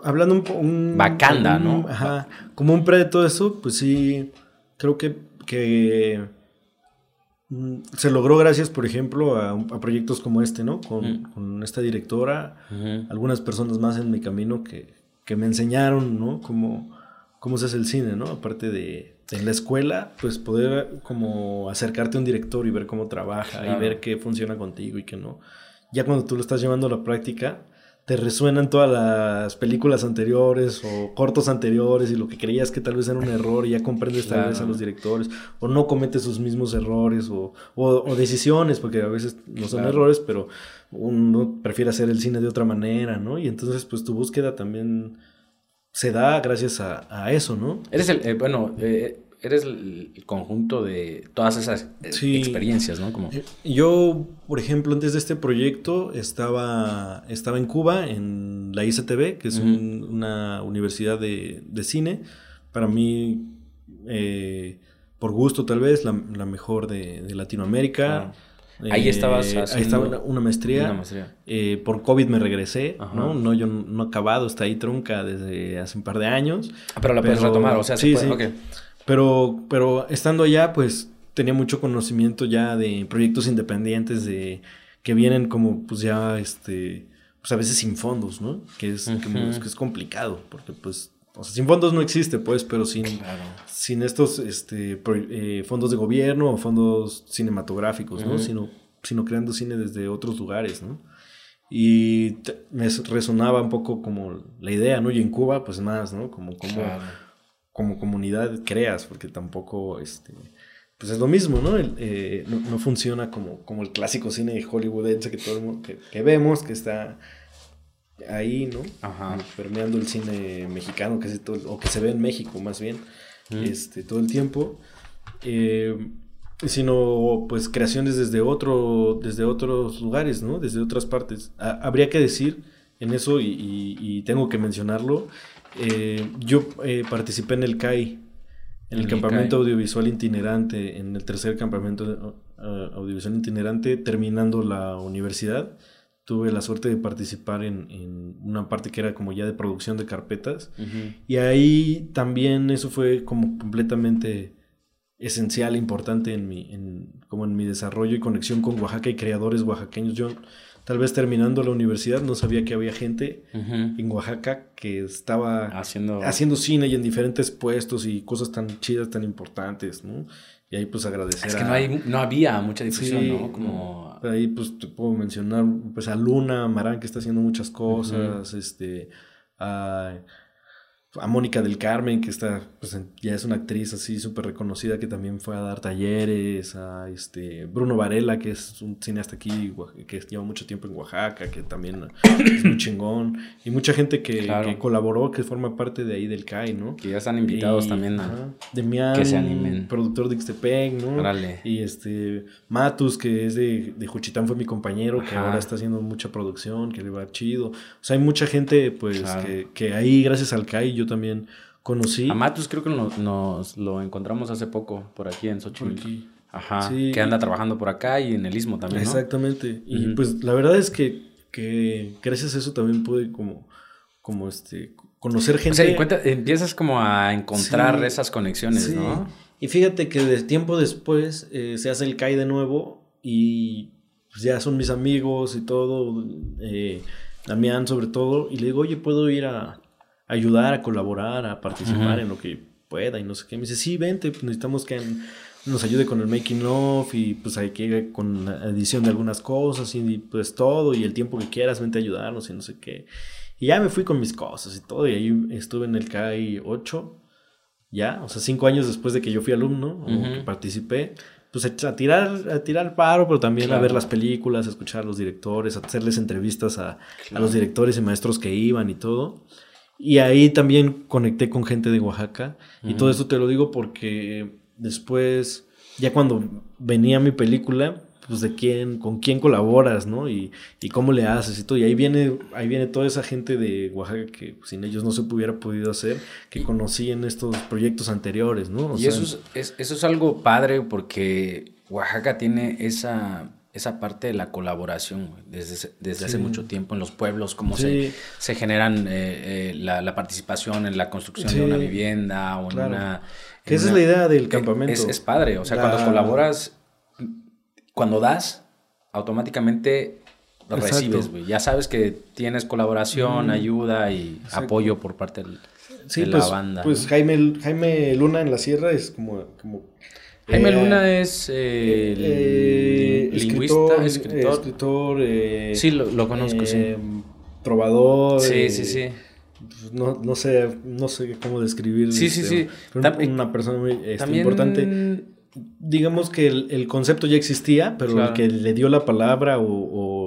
hablando un... un Bacanda, ¿no? Ajá, como un pre de todo eso, pues sí, creo que... que se logró gracias, por ejemplo, a, proyectos como este, ¿no? Con, esta directora, algunas personas más en mi camino que, me enseñaron, ¿no? Cómo, cómo se hace el cine, ¿no? Aparte de, en la escuela, pues poder como acercarte a un director y ver cómo trabaja y ver qué funciona contigo y qué no. Ya cuando tú lo estás llevando a la práctica, te resuenan todas las películas anteriores o cortos anteriores y lo que creías que tal vez era un error y ya comprendes tal vez a los directores o no cometes sus mismos errores o, o, decisiones, porque a veces no son errores, pero uno prefiere hacer el cine de otra manera, ¿no? Y entonces pues tu búsqueda también se da gracias a, a eso, ¿no? Eres el, eh, bueno, eh, eres el, conjunto de todas esas eh, experiencias, ¿no? Como... Eh, yo, por ejemplo, antes de este proyecto estaba, estaba en Cuba, en la ICTV, que es una universidad de, cine. Para mí, eh, por gusto tal vez, la, mejor de, Latinoamérica. Ahí estabas Ahí estaba una, maestría. por COVID me regresé, ¿no? No, yo no he acabado, está ahí trunca desde hace un par de años. Ah, pero la puedes retomar, o sea, sí, sí. Pero, pero estando allá, pues tenía mucho conocimiento ya de proyectos independientes de que vienen como pues ya este pues a veces sin fondos, ¿no? Que es, que, es complicado, porque pues o sea, sin fondos no existe, pues, pero sin, sin estos este, eh, fondos de gobierno o fondos cinematográficos, ¿no? Sino, sino creando cine desde otros lugares, ¿no? Y me resonaba un poco como la idea, ¿no? Y en Cuba, pues más, ¿no? Como, como como comunidad creas, porque tampoco, este, pues es lo mismo, ¿no? Eh, no, funciona como, como el clásico cine hollywoodense que todo el mundo, que, vemos, que está ahí, ¿no? Ajá. Permeando el cine mexicano, que todo, o que se ve en México más bien, este, todo el tiempo. Eh, sino pues creaciones desde otro, desde otros lugares, ¿no? Desde otras partes. habría que decir en eso, y tengo que mencionarlo, eh, yo eh, participé en el CAI, en el, campamento audiovisual itinerante, en el tercer campamento uh, audiovisual itinerante, terminando la universidad. Tuve la suerte de participar en, una parte que era como ya de producción de carpetas. Y ahí también eso fue como completamente esencial, importante en mi, en, como en mi desarrollo y conexión con Oaxaca y creadores oaxaqueños. Yo tal vez terminando la universidad, no sabía que había gente en Oaxaca que estaba haciendo... haciendo cine y en diferentes puestos y cosas tan chidas, tan importantes, ¿no? Y ahí pues agradecer. Es que no, hay, no había mucha difusión, ¿no? Como... Ahí pues te puedo mencionar pues a Luna Marán que está haciendo muchas cosas, este, a a Mónica del Carmen, que está, pues, ya es una actriz así súper reconocida que también fue a dar talleres, a este Bruno Varela, que es un cineasta aquí que lleva mucho tiempo en Oaxaca, que también es muy chingón, y mucha gente que, colaboró, que forma parte de ahí del CAI, ¿no? Que ya están invitados también a Demian, que se animen. productor de Ixtepec, ¿no? Y este Matus, que es de, de Juchitán, fue mi compañero, que ahora está haciendo mucha producción, que le va chido. O sea, hay mucha gente, pues, que, que ahí, gracias al CAI, yo también conocí. A Matus creo que nos, lo encontramos hace poco por aquí en Xochimilco. Ajá. Que anda trabajando por acá y en el Istmo también. Exactamente. Y pues la verdad es que que gracias a eso también pude como, como este, conocer gente. O sea, empiezas como a encontrar esas conexiones, ¿no? Y fíjate que de tiempo después eh, se hace el CAI de nuevo y pues ya son mis amigos y todo, eh, Damián sobre todo, y le digo, oye, ¿puedo ir a, ayudar, a colaborar, a participar en lo que pueda? Y no sé qué. Me dice, sí, vente, pues necesitamos que nos ayude con el making of y pues hay que con la edición de algunas cosas y pues todo y el tiempo que quieras, vente a ayudarnos y no sé qué. Y ya me fui con mis cosas y todo, y ahí estuve en el CAI 8, ya, o sea, cinco años después de que yo fui alumno, que participé pues a tirar, a tirar paro, pero también a ver las películas, a escuchar a los directores, a hacerles entrevistas a, los directores y maestros que iban y todo. Y ahí también conecté con gente de Oaxaca. Y todo esto te lo digo porque después, ya cuando venía mi película, pues de quién, con quién colaboras, ¿no? Y, y, cómo le haces y todo. Y ahí viene, ahí viene toda esa gente de Oaxaca que sin ellos no se hubiera podido hacer, que conocí en estos proyectos anteriores, ¿no? y eso, es, eso es algo padre porque Oaxaca tiene esa, esa parte de la colaboración desde, desde hace mucho tiempo en los pueblos, cómo se, se generan eh, eh, la, la, participación en la construcción de una vivienda o en una... Que esa es la idea del campamento. Es, es padre, o sea, cuando colaboras cuando das, automáticamente lo recibes, güey. Ya sabes que tienes colaboración, ayuda y apoyo por parte de la pues, banda. Pues Jaime, Jaime Luna en la Sierra es como... como Jaime eh, Luna es eh, eh, lingüista, escritor. escritor sí, lo, conozco, sí. Trovador. Sí, sí, sí. Pues, no, no, sé, no sé cómo describir. Sí, sí, este, sí. Una, persona muy este, importante digamos que el, concepto ya existía, pero el que le dio la palabra o,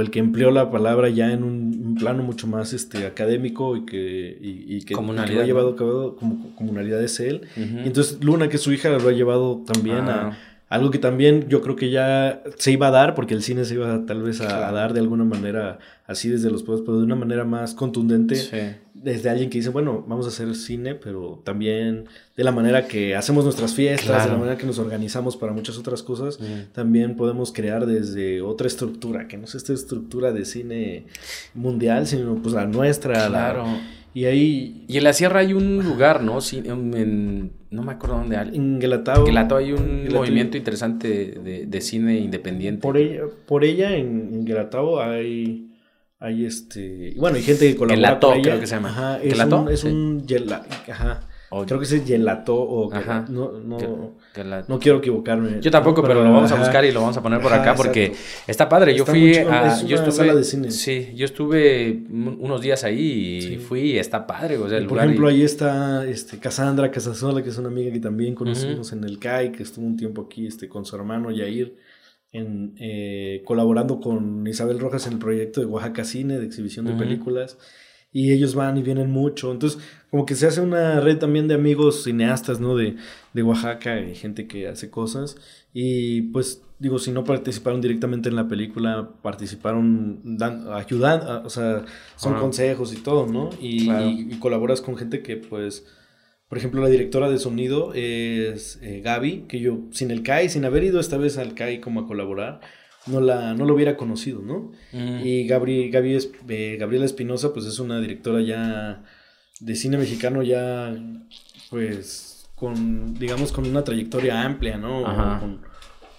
el que empleó la palabra ya en un, plano mucho más este, académico y que, y, que, lo ha llevado a cabo como comunalidad es él. y entonces Luna, que es su hija, lo ha llevado también a ah. algo que también yo creo que ya se iba a dar, porque el cine se iba tal vez a, dar de alguna manera así desde los pueblos, pero de una manera más contundente. Desde alguien que dice, bueno, vamos a hacer cine, pero también de la manera que hacemos nuestras fiestas, de la manera que nos organizamos para muchas otras cosas, también podemos crear desde otra estructura, que no es esta estructura de cine mundial, sino pues la nuestra. Claro. y ahí... Y en la sierra hay un lugar, ¿no? En, no me acuerdo dónde. En Guelatao. En Guelatao hay un movimiento interesante de, de, cine independiente. Por ella, por ella en, en Guelatao hay hay este. Bueno, hay gente que colabora Gelato, con ella. creo que se llama. Ajá, es un, es un ajá. Creo que es gelato o ajá. no, no, no quiero equivocarme. Yo tampoco, pero, lo vamos a buscar y lo vamos a poner por acá porque está padre. Yo fui a yo estuve, sala de cine. Sí, yo estuve unos días ahí y fui y está padre, o sea, el Por ejemplo, ahí está este Cassandra Casasola, que es una amiga que también conocimos en el CAI, que estuvo un tiempo aquí este con su hermano Yair en, eh, colaborando con Isabel Rojas en el proyecto de Oaxaca Cine, de exhibición de películas. Y ellos van y vienen mucho. Entonces, como que se hace una red también de amigos cineastas, ¿no? De, de Oaxaca y gente que hace cosas. Y pues, digo, si no participaron directamente en la película, participaron dan, ayudando, o sea, son consejos y todo, ¿no? Y, y, colaboras con gente que pues por ejemplo, la directora de sonido es eh, Gaby, que yo sin el CAI, sin haber ido esta vez al CAI como a colaborar, no, la, no lo hubiera conocido, ¿no? Mm. Y Gabri, Gaby eh, Gabriela Espinosa, pues es una directora ya de cine mexicano ya, pues, con, digamos, con una trayectoria amplia, ¿no?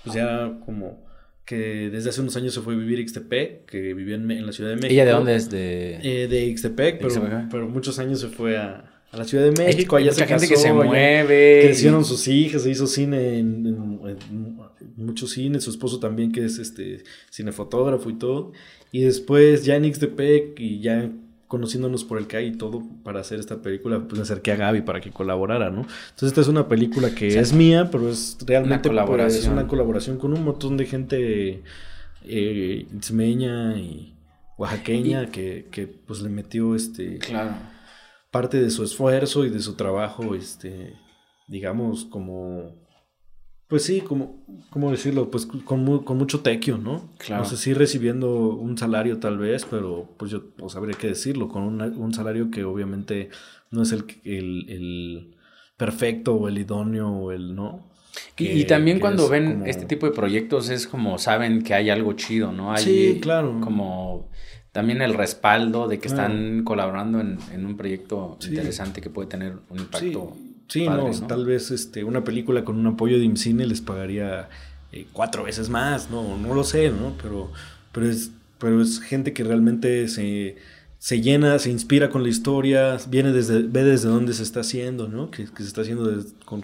pues ya como que desde hace unos años se fue a vivir a Ixtepec, que vivía en, la Ciudad de México. ¿Ella de dónde es? De, eh, de Ixtepec, pero, pero muchos años se fue a, a la Ciudad de México, allá se gente que se mueve. Crecieron sus hijas, se hizo cine en, en, muchos cines, su esposo también que es este cinefotógrafo y todo. Y después ya en Ixtepec y ya conociéndonos por el CAI y todo para hacer esta película, pues me acerqué a Gaby para que colaborara, ¿no? Entonces esta es una película que es mía, pero es realmente una colaboración. es una colaboración con un montón de gente eh, y oaxaqueña que, que pues le metió este... Claro parte de su esfuerzo y de su trabajo, este, digamos, como, pues sí, como, ¿cómo decirlo? Pues con, con mucho tequio, ¿no? Claro. No sé si recibiendo un salario tal vez, pero pues yo pues habría que decirlo, con un salario que obviamente no es el, el, el perfecto o el idóneo o el no. y, también cuando ven este tipo de proyectos es como saben que hay algo chido, ¿no? Hay sí, claro. Como también el respaldo de que están colaborando en, un proyecto interesante que puede tener un impacto. Sí, no, tal vez este, una película con un apoyo de IMCINE les pagaría eh, cuatro veces más, no, no lo sé, ¿no? Pero, pero, es, pero es gente que realmente se, se llena, se inspira con la historia, viene desde, ve desde dónde se está haciendo, ¿no? Que, se está haciendo con,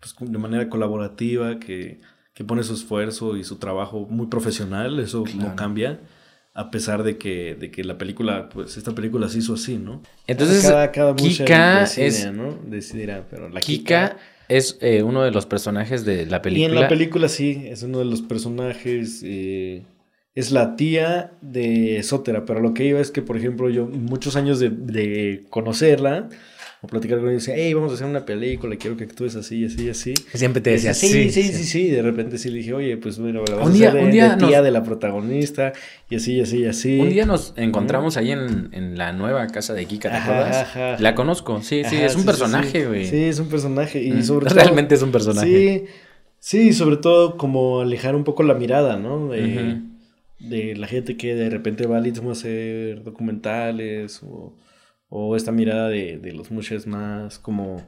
pues, de manera colaborativa, que, que, pone su esfuerzo y su trabajo muy profesional, eso no cambia a pesar de que, de que la película, pues esta película se hizo así, ¿no? Entonces, cada, Kika es, ¿no? Decidirá, pero la Kika, es eh, uno de los personajes de la película. Y en la película sí, es uno de los personajes, eh, es la tía de Sotera, pero lo que iba es que, por ejemplo, yo muchos años de, de conocerla, o platicar con él y decía, hey, vamos a hacer una película, quiero que actúes así, así, así. Siempre te decía, sí, sí, sí, sí, sí, De repente sí le dije, oye, pues bueno, vamos un día, a un día de tía de la protagonista, y así, y así, y así. Un día nos encontramos ahí en, en, la nueva casa de Kika, ¿te acuerdas? La conozco, sí, sí, es un personaje, güey. Sí, es un personaje, y mm, sobre todo... Realmente es un personaje. Sí, sí, sobre todo como alejar un poco la mirada, ¿no? De, de la gente que de repente va a hacer documentales o o esta mirada de, de los muchos más como,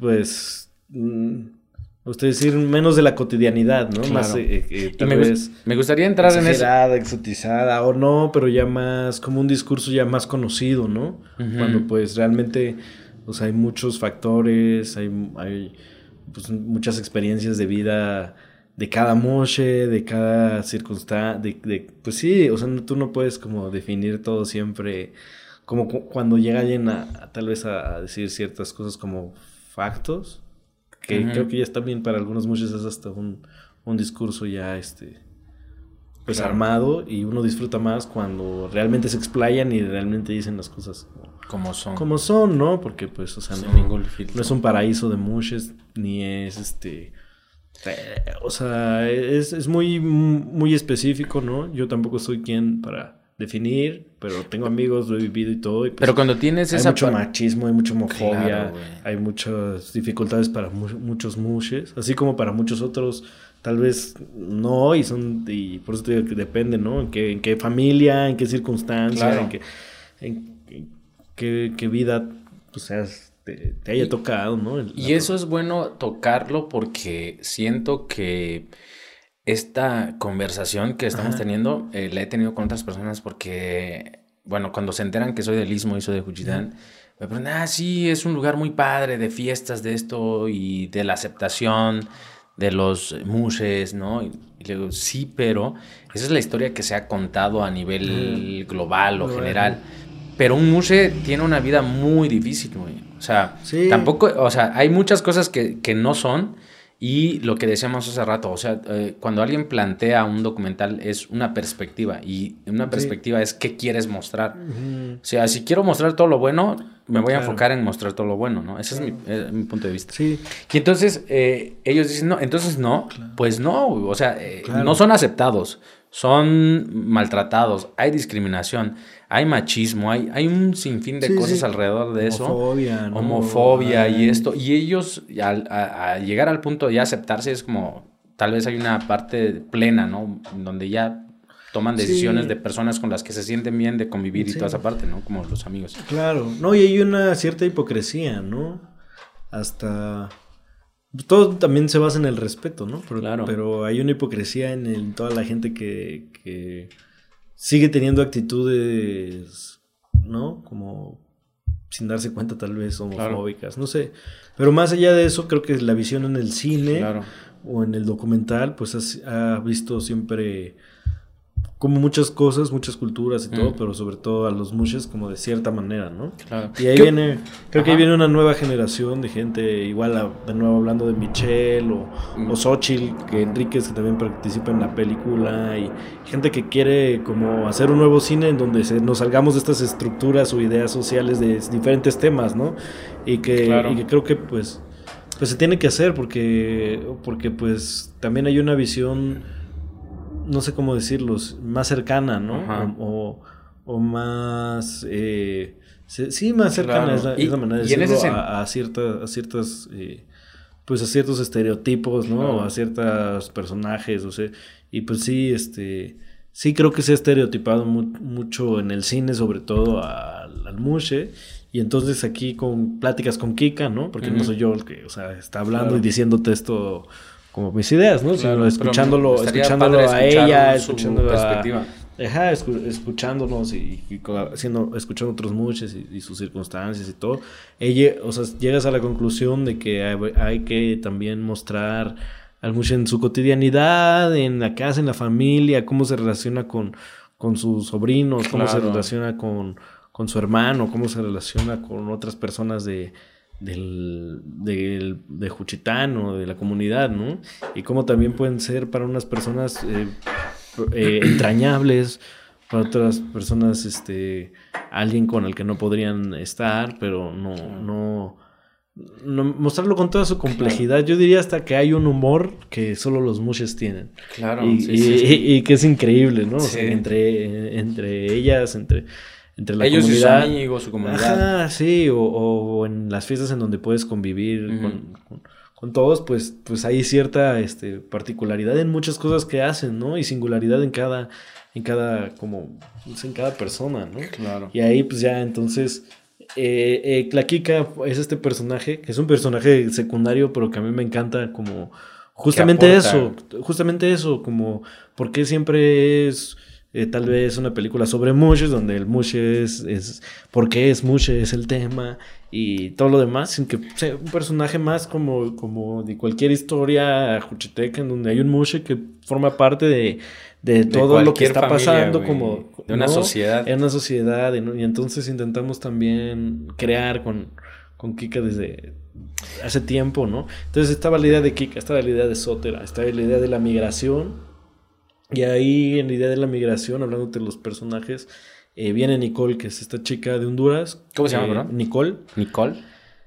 pues, mm, usted decir, menos de la cotidianidad, ¿no? Más, eh, eh, tal me, vez me, gustaría entrar en eso. exotizada, o no, pero ya más, como un discurso ya más conocido, ¿no? Cuando pues realmente, pues hay muchos factores, hay, hay pues, muchas experiencias de vida de cada moche, de cada circunstancia, de, de, pues sí, o sea, tú no puedes como definir todo siempre como cuando llega alguien a, tal vez a, decir ciertas cosas como factos, que creo que ya está bien para algunos muchos es hasta un, discurso ya este pues armado y uno disfruta más cuando realmente se explayan y realmente dicen las cosas como, son. Como son, ¿no? Porque pues, o sea, no, es un paraíso de mushes, ni es este... O sea, es, es muy, muy específico, ¿no? Yo tampoco soy quien para definir, pero tengo amigos, lo he vivido y todo. Pues pero cuando tienes hay mucho machismo, hay mucha homofobia, hay muchas dificultades para muchos mushes, así como para muchos otros tal vez no y son y por eso te digo que depende, ¿no? En qué, en qué familia, en qué circunstancia, en, qué, en, qué, vida pues, te, haya tocado, ¿no? y eso es bueno tocarlo porque siento que esta conversación que estamos teniendo eh, la he tenido con otras personas porque, bueno, cuando se enteran que soy del Istmo y soy de Juchitán, me preguntan, ah, sí, es un lugar muy padre de fiestas de esto y de la aceptación de los mushes, ¿no? Y, le digo, sí, pero esa es la historia que se ha contado a nivel global o general. Pero un mushe tiene una vida muy difícil, güey. O sea, tampoco, o sea, hay muchas cosas que, que no son, y lo que decíamos hace rato, o sea, eh, cuando alguien plantea un documental es una perspectiva y una perspectiva es qué quieres mostrar. O sea, si quiero mostrar todo lo bueno, me voy a enfocar en mostrar todo lo bueno, ¿no? Ese es mi, eh, mi punto de vista. Sí. Y entonces eh, ellos dicen, no, entonces no, pues no, o sea, no son aceptados, son maltratados, hay discriminación hay machismo, hay, hay un sinfín de cosas alrededor de eso. Homofobia, ¿no? Homofobia y esto. Y ellos, al llegar al punto de ya aceptarse, es como, tal vez hay una parte plena, ¿no? Donde ya toman decisiones de personas con las que se sienten bien de convivir y toda esa parte, ¿no? Como los amigos. Claro, no, y hay una cierta hipocresía, ¿no? Hasta... Todo también se basa en el respeto, ¿no? Pero, claro. pero hay una hipocresía en, toda la gente que, que sigue teniendo actitudes, ¿no? Como sin darse cuenta tal vez homofóbicas, no sé. Pero más allá de eso, creo que la visión en el cine o en el documental, pues ha visto siempre como muchas cosas, muchas culturas y todo, mm. pero sobre todo a los mushes como de cierta manera, ¿no? Claro. Y ahí viene, creo que ahí viene una nueva generación de gente, igual de nuevo hablando de Michelle o, mm. o Xochitl, que Enríquez que también participa en la película, y gente que quiere como hacer un nuevo cine en donde se, nos salgamos de estas estructuras o ideas sociales de diferentes temas, ¿no? Y que, y que creo que pues, pues se tiene que hacer porque, porque pues también hay una visión no sé cómo decirlos, más cercana, ¿no? O, o, más... Eh, sí, más cercana es, la, manera de decirlo a, ciertas... Eh, pues a ciertos estereotipos, ¿no? A ciertos personajes, o sea, y pues sí, este, sí creo que se ha estereotipado mucho en el cine, sobre todo al, al Mushe, y entonces aquí con pláticas con Kika, ¿no? Porque no soy yo el que, o sea, está hablando y diciéndote esto como mis ideas, ¿no? Sino escuchándolo, escuchándolo a ella, escuchándolo a, Ajá, escuchándonos y, haciendo, escuchando otros muchos y, sus circunstancias y todo. Ella, o sea, llegas a la conclusión de que hay, que también mostrar al mucho en su cotidianidad, en la casa, en la familia, cómo se relaciona con, con sus sobrinos, cómo se relaciona con, con su hermano, cómo se relaciona con otras personas de, del, de Juchitán o de la comunidad, ¿no? Y cómo también pueden ser para unas personas eh, eh, entrañables, para otras personas, este, alguien con el que no podrían estar, pero no, no, mostrarlo con toda su complejidad. Yo diría hasta que hay un humor que solo los mushes tienen. Claro. Y, y, que es increíble, ¿no? entre, entre ellas, entre entre la Ellos comunidad. Y sus amigos, su comunidad. Ajá, sí, o, en las fiestas en donde puedes convivir con, todos, pues, pues hay cierta este, particularidad en muchas cosas que hacen, ¿no? Y singularidad en cada, en cada, como, pues, en cada persona, ¿no? Claro. Y ahí, pues ya, entonces, eh, eh, la Kika es este personaje, que es un personaje secundario, pero que a mí me encanta como... Justamente eso, justamente eso, como, porque siempre es eh, tal vez una película sobre mushes, donde el mushe es, es por qué es mushe, es el tema y todo lo demás, sin que sea un personaje más como, como de cualquier historia juchiteca en donde hay un mushe que forma parte de, de todo lo que está pasando como de una sociedad. En una sociedad y, entonces intentamos también crear con, con Kika desde hace tiempo, ¿no? Entonces estaba la idea de Kika, estaba la idea de Sotera, estaba la idea de la migración y ahí en la idea de la migración, hablando de los personajes, eh, viene Nicole, que es esta chica de Honduras. ¿Cómo se llama, bro? Nicole. Nicole.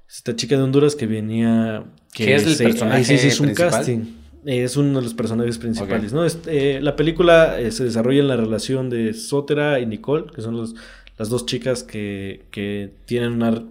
Esta chica de Honduras que venía... Que ¿Qué es el personaje sí, sí, es un casting. Es uno de los personajes principales, ¿no? Eh, la película eh, se desarrolla en la relación de Sotera y Nicole, que son los, las dos chicas que, que tienen una,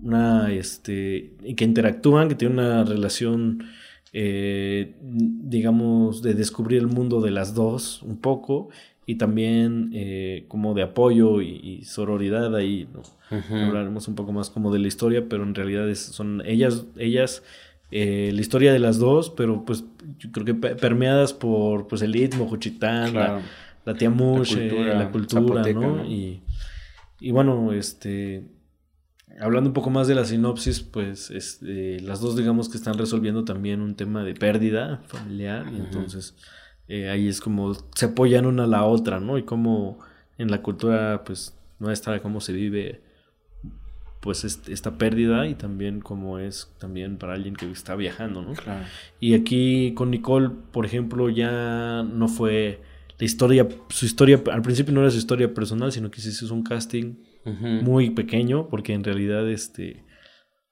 una, este, y que interactúan, que tienen una relación eh, digamos, de descubrir el mundo de las dos un poco y también eh, como de apoyo y, sororidad ahí, ¿no? Hablaremos un poco más como de la historia, pero en realidad son ellas, ellas eh, la historia de las dos, pero pues yo creo que permeadas por pues el istmo, Juchitán, la, la, tía la cultura, ¿no? Y, y bueno, este hablando un poco más de la sinopsis, pues este, las dos digamos que están resolviendo también un tema de pérdida familiar y entonces eh, ahí es como se apoyan una a la otra, ¿no? Y como en la cultura pues nuestra, cómo se vive pues esta pérdida y también cómo es también para alguien que está viajando, ¿no? Claro. Y aquí con Nicole, por ejemplo, ya no fue la historia, su historia, al principio no era su historia personal, sino que se hizo un casting muy pequeño, porque en realidad este,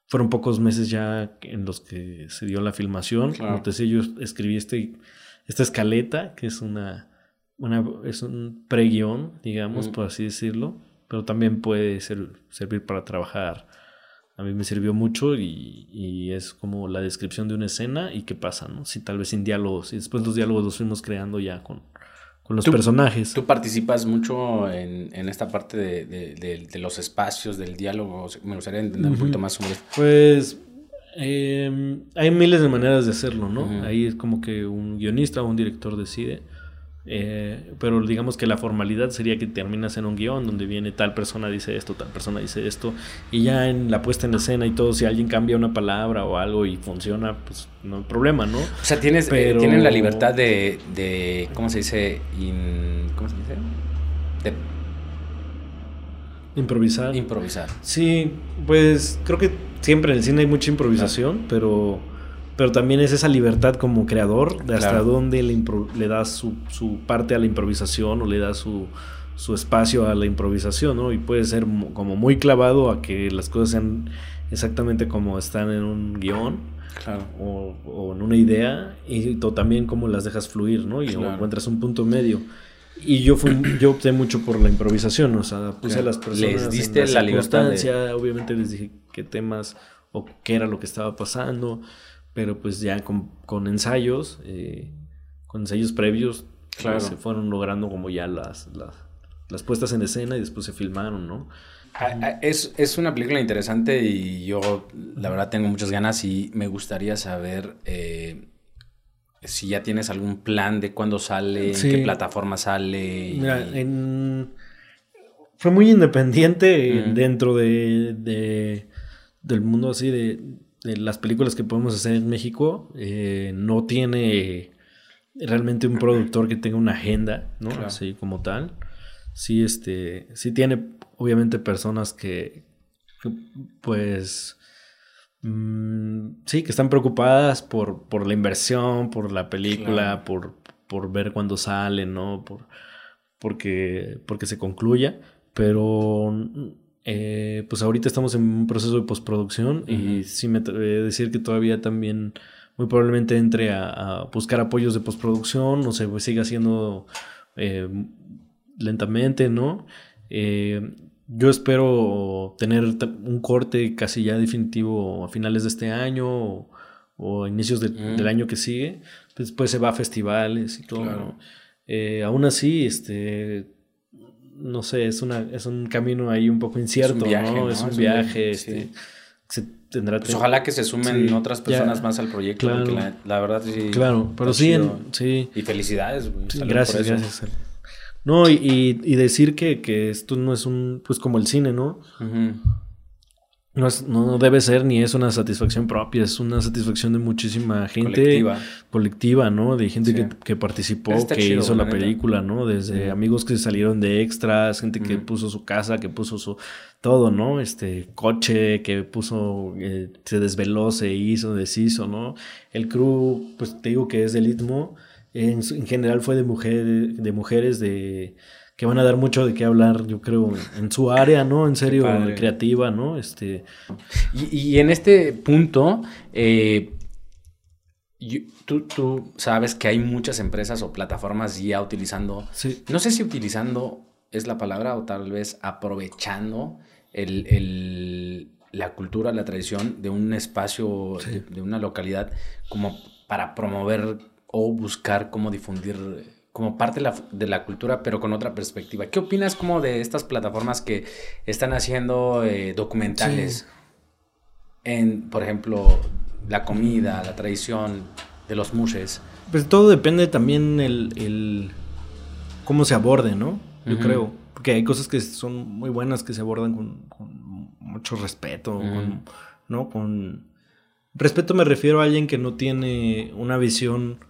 fueron pocos meses ya en los que se dio la filmación. Como te decía, yo escribí este, esta escaleta, que es una, una es un preguión, digamos, por así decirlo, pero también puede ser, servir para trabajar. A mí me sirvió mucho y, y, es como la descripción de una escena y qué pasa, ¿no? Si tal vez sin diálogos. Y después los diálogos los fuimos creando ya con, con los personajes. Tú participas mucho en, esta parte de, los espacios, del diálogo. Me gustaría entender un poquito más sobre esto. Pues em, hay miles de maneras de hacerlo, ¿no? Ahí es como que un guionista o un director decide. Eh, pero digamos que la formalidad sería que terminas en un guion donde viene tal persona dice esto, tal persona dice esto, y ya en la puesta en escena y todo, si alguien cambia una palabra o algo y funciona, pues no hay problema, ¿no? O sea, tienes, eh, tienen la libertad de, de, ¿cómo se dice? ¿Cómo se dice? De improvisar. Improvisar. Sí, pues creo que siempre en el cine hay mucha improvisación, pero pero también es esa libertad como creador de hasta dónde le, le das su, su, parte a la improvisación o le das su, su, espacio a la improvisación, ¿no? Y puede ser como muy clavado a que las cosas sean exactamente como están en un guion claro. o, o, en una idea y también como las dejas fluir, ¿no? Y encuentras un punto medio. Y yo fui, yo opté mucho por la improvisación, o sea, puse a las personas les diste la libertad obviamente les dije qué temas o qué era lo que estaba pasando, pero pues ya con, con ensayos, eh, con ensayos previos, claro. se fueron logrando como ya las, las, las, puestas en escena y después se filmaron, ¿no? Es, es, una película interesante y yo la verdad tengo muchas ganas y me gustaría saber eh, si ya tienes algún plan de cuándo sale, en qué plataforma sale. Mira, en... fue muy independiente dentro de, del mundo así de, las películas que podemos hacer en México. Eh, no tiene realmente un productor que tenga una agenda, ¿no? Así como tal. Sí, este, sí tiene obviamente personas que, pues Mm, sí, que están preocupadas por, por la inversión, por la película, por, por ver cuándo sale, ¿no? Por, porque, porque se concluya. Pero eh, pues ahorita estamos en un proceso de postproducción y sí me atrevo a decir que todavía también muy probablemente entre a, buscar apoyos de postproducción o se siga haciendo eh, lentamente, ¿no? Eh, yo espero tener un corte casi ya definitivo a finales de este año o, a inicios mm. del año que sigue. Después se va a festivales y todo. Eh, aún así, este, no sé, es, una, es un camino ahí un poco incierto, es un viaje, ¿no? Es un viaje, este, se tendrá pues ojalá que se sumen otras personas más al proyecto, porque la, verdad sí. Claro, pero sí, sí. Y felicidades, gracias, gracias. No, y, y, decir que, que, esto no es un, pues como el cine, ¿no? No, es, no debe ser ni es una satisfacción propia, es una satisfacción de muchísima gente colectiva, colectiva ¿no? De gente que, que, participó, que hizo la, película, ¿no? Desde amigos que salieron de extras, gente que puso su casa, que puso su todo, ¿no? Este coche que puso, eh, se desveló, se hizo, deshizo, ¿no? El crew, pues te digo que es del Istmo en, general fue de, mujeres de mujeres de que van a dar mucho de qué hablar, yo creo, en su área, ¿no? En serio, creativa, ¿no? Este... Y, en este punto, eh, tú, tú, sabes que hay muchas empresas o plataformas ya utilizando, no sé si utilizando es la palabra o tal vez aprovechando el, la cultura, la tradición de un espacio, de una localidad, como para promover o buscar cómo difundir como parte de la, cultura, pero con otra perspectiva. ¿Qué opinas como de estas plataformas que están haciendo eh, documentales en, por ejemplo, la comida, la tradición de los mushes? Pues todo depende también el, cómo se aborde, ¿no? Yo creo. Porque hay cosas que son muy buenas que se abordan con, mucho respeto, ¿no? Con respeto me refiero a alguien que no tiene una visión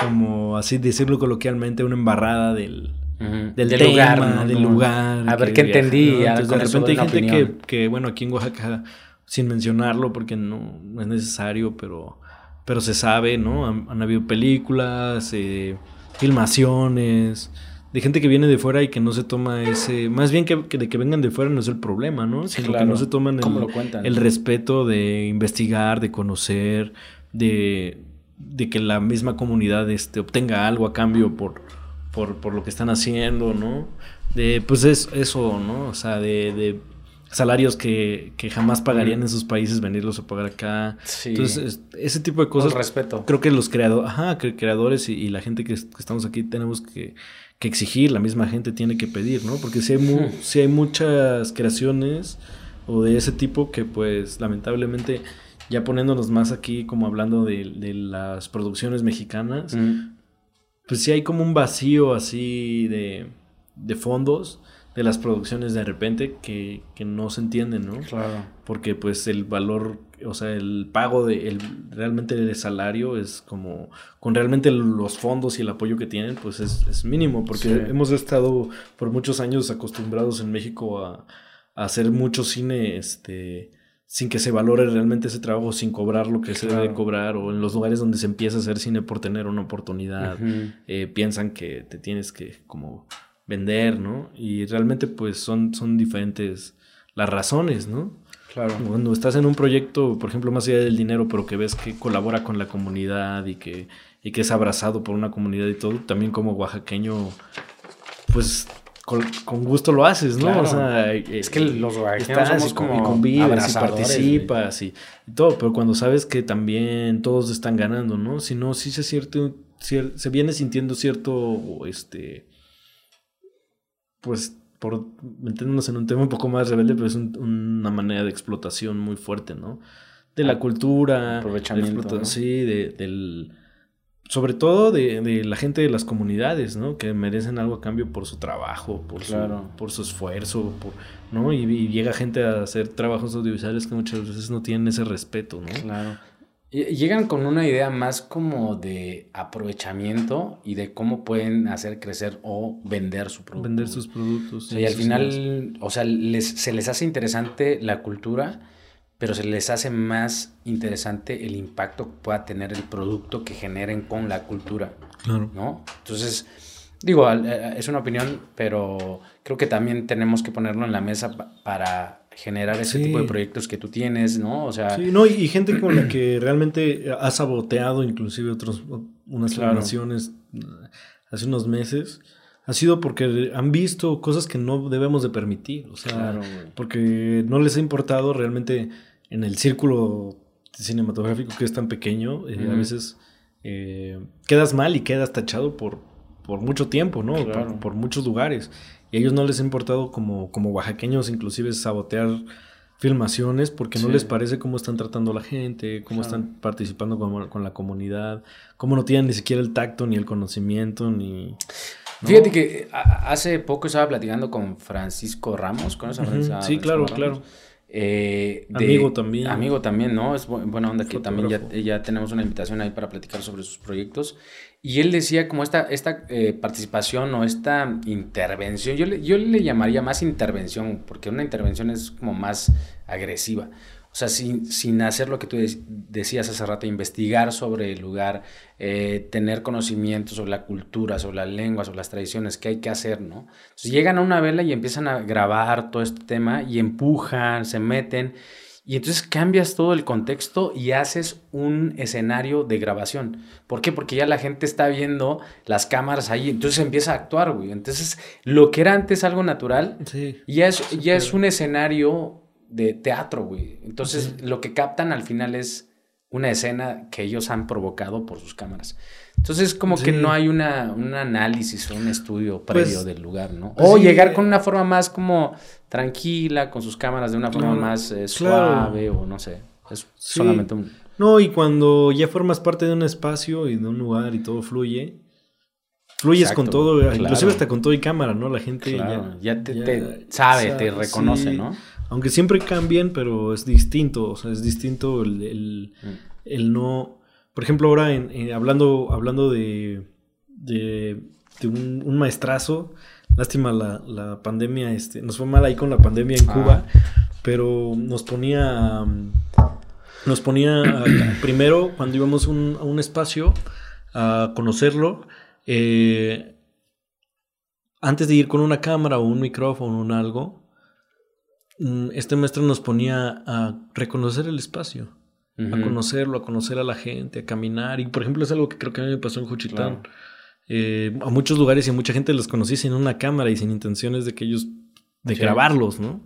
como así decirlo coloquialmente, una embarrada del, del, lugar, del lugar. A ver qué entendía. de repente hay gente que, que, bueno, aquí en Oaxaca, sin mencionarlo porque no, es necesario, pero, pero se sabe, ¿no? Han, habido películas, eh, filmaciones, de gente que viene de fuera y que no se toma ese. Más bien que, de que vengan de fuera no es el problema, ¿no? Sino que no se toman el, el respeto de investigar, de conocer, de de que la misma comunidad este, obtenga algo a cambio por, por, lo que están haciendo, ¿no? De, pues es eso, ¿no? O sea, de, salarios que, jamás pagarían en sus países, venirlos a pagar acá. Entonces, ese tipo de cosas. respeto. Creo que los creadores, ajá, que creadores y, la gente que, estamos aquí tenemos que, exigir, la misma gente tiene que pedir, ¿no? Porque si hay, si hay muchas creaciones o de ese tipo que, pues, lamentablemente ya poniéndonos más aquí como hablando de, las producciones mexicanas, mm. pues sí hay como un vacío así de, fondos de las producciones de repente que, no se entienden, ¿no? Claro. Porque pues el valor, o sea, el pago de, el, realmente del salario es como, con realmente los fondos y el apoyo que tienen, pues es, mínimo, porque hemos estado por muchos años acostumbrados en México a, a hacer mucho cine, este sin que se valore realmente ese trabajo, sin cobrar lo que se debe cobrar, o en los lugares donde se empieza a hacer cine por tener una oportunidad, eh, piensan que te tienes que como vender, ¿no? Y realmente pues son, son diferentes las razones, ¿no? Claro. Cuando estás en un proyecto, por ejemplo, más allá del dinero, pero que ves que colabora con la comunidad y que, y que es abrazado por una comunidad y todo, también como oaxaqueño, pues con, gusto lo haces, ¿no? O sea, es que los oaxaqueños somos como y convives y participas y, todo, pero cuando sabes que también todos están ganando, ¿no? Si no, sí se cierto, se viene sintiendo cierto, este, pues, por meternos en un tema un poco más rebelde, pero es una manera de explotación muy fuerte, ¿no? De la ah, cultura, aprovechamiento, sí, de, del sobre todo de, la gente de las comunidades, ¿no? Que merecen algo a cambio por su trabajo, por, su, por su esfuerzo, por, ¿no? Y, llega gente a hacer trabajos audiovisuales que muchas veces no tienen ese respeto, ¿no? Claro. Llegan con una idea más como de aprovechamiento y de cómo pueden hacer crecer o vender su producto. Vender sus productos. y al final, o sea, se les hace interesante la cultura pero se les hace más interesante el impacto que pueda tener el producto que generen con la cultura. Claro. ¿No? Entonces, digo, eh, es una opinión, pero creo que también tenemos que ponerlo en la mesa para generar ese tipo de proyectos que tú tienes, ¿no? O sea... Sí, no, y, gente con la que realmente ha saboteado inclusive otros, unas claro. Eh, hace unos meses ha sido porque han visto cosas que no debemos de permitir, o sea, porque no les ha importado realmente en el círculo cinematográfico que es tan pequeño, eh, a veces eh, quedas mal y quedas tachado por, por mucho tiempo, ¿no? Por, muchos lugares. Y a ellos no les ha importado como, como oaxaqueños inclusive sabotear filmaciones porque no les parece cómo están tratando a la gente, cómo están participando con, con, la comunidad, cómo no tienen ni siquiera el tacto ni el conocimiento ni... Fíjate que hace poco estaba platicando con Francisco Ramos, con esa Sí, claro, claro. Eh, amigo también. Amigo también, ¿no? Es buena onda que también ya, ya, tenemos una invitación ahí para platicar sobre sus proyectos. Y él decía como esta, esta eh, participación o esta intervención, yo le, yo le llamaría más intervención, porque una intervención es como más agresiva. O sea, sin, sin hacer lo que tú decías hace rato, investigar sobre el lugar, eh, tener conocimiento sobre la cultura, sobre las lenguas, sobre las tradiciones, qué hay que hacer, ¿no? Entonces llegan a una vela y empiezan a grabar todo este tema y empujan, se meten. Y entonces cambias todo el contexto y haces un escenario de grabación. ¿Por qué? Porque ya la gente está viendo las cámaras ahí, entonces empieza a actuar, güey. Entonces, lo que era antes algo natural, ya, es, ya es un escenario de teatro, güey. Entonces, lo que captan al final es una escena que ellos han provocado por sus cámaras. Entonces, como que no hay una, un análisis o un estudio pues, previo del lugar, ¿no? Pues o llegar con una forma más como tranquila, con sus cámaras de una forma más eh, suave o no sé. Es solamente un... No, y cuando ya formas parte de un espacio y de un lugar y todo fluye, fluyes con todo, inclusive hasta con todo y cámara, ¿no? La gente ya, te, sabe, te reconoce, ¿no? Aunque siempre cambien, pero es distinto. O sea, es distinto el, el, no. Por ejemplo, ahora en, hablando, hablando de, de, un, maestrazo. Lástima la, la, pandemia. Este, nos fue mal ahí con la pandemia en Cuba. Pero nos ponía. Nos ponía primero cuando íbamos a un espacio a conocerlo. Eh, antes de ir con una cámara o un micrófono o un algo, Mm, este maestro nos ponía a reconocer el espacio, a conocerlo, a conocer a la gente, a caminar. Y por ejemplo, es algo que creo que a mí me pasó en Juchitán. Eh, a muchos lugares y a mucha gente los conocí sin una cámara y sin intenciones de que ellos, de grabarlos, ¿no?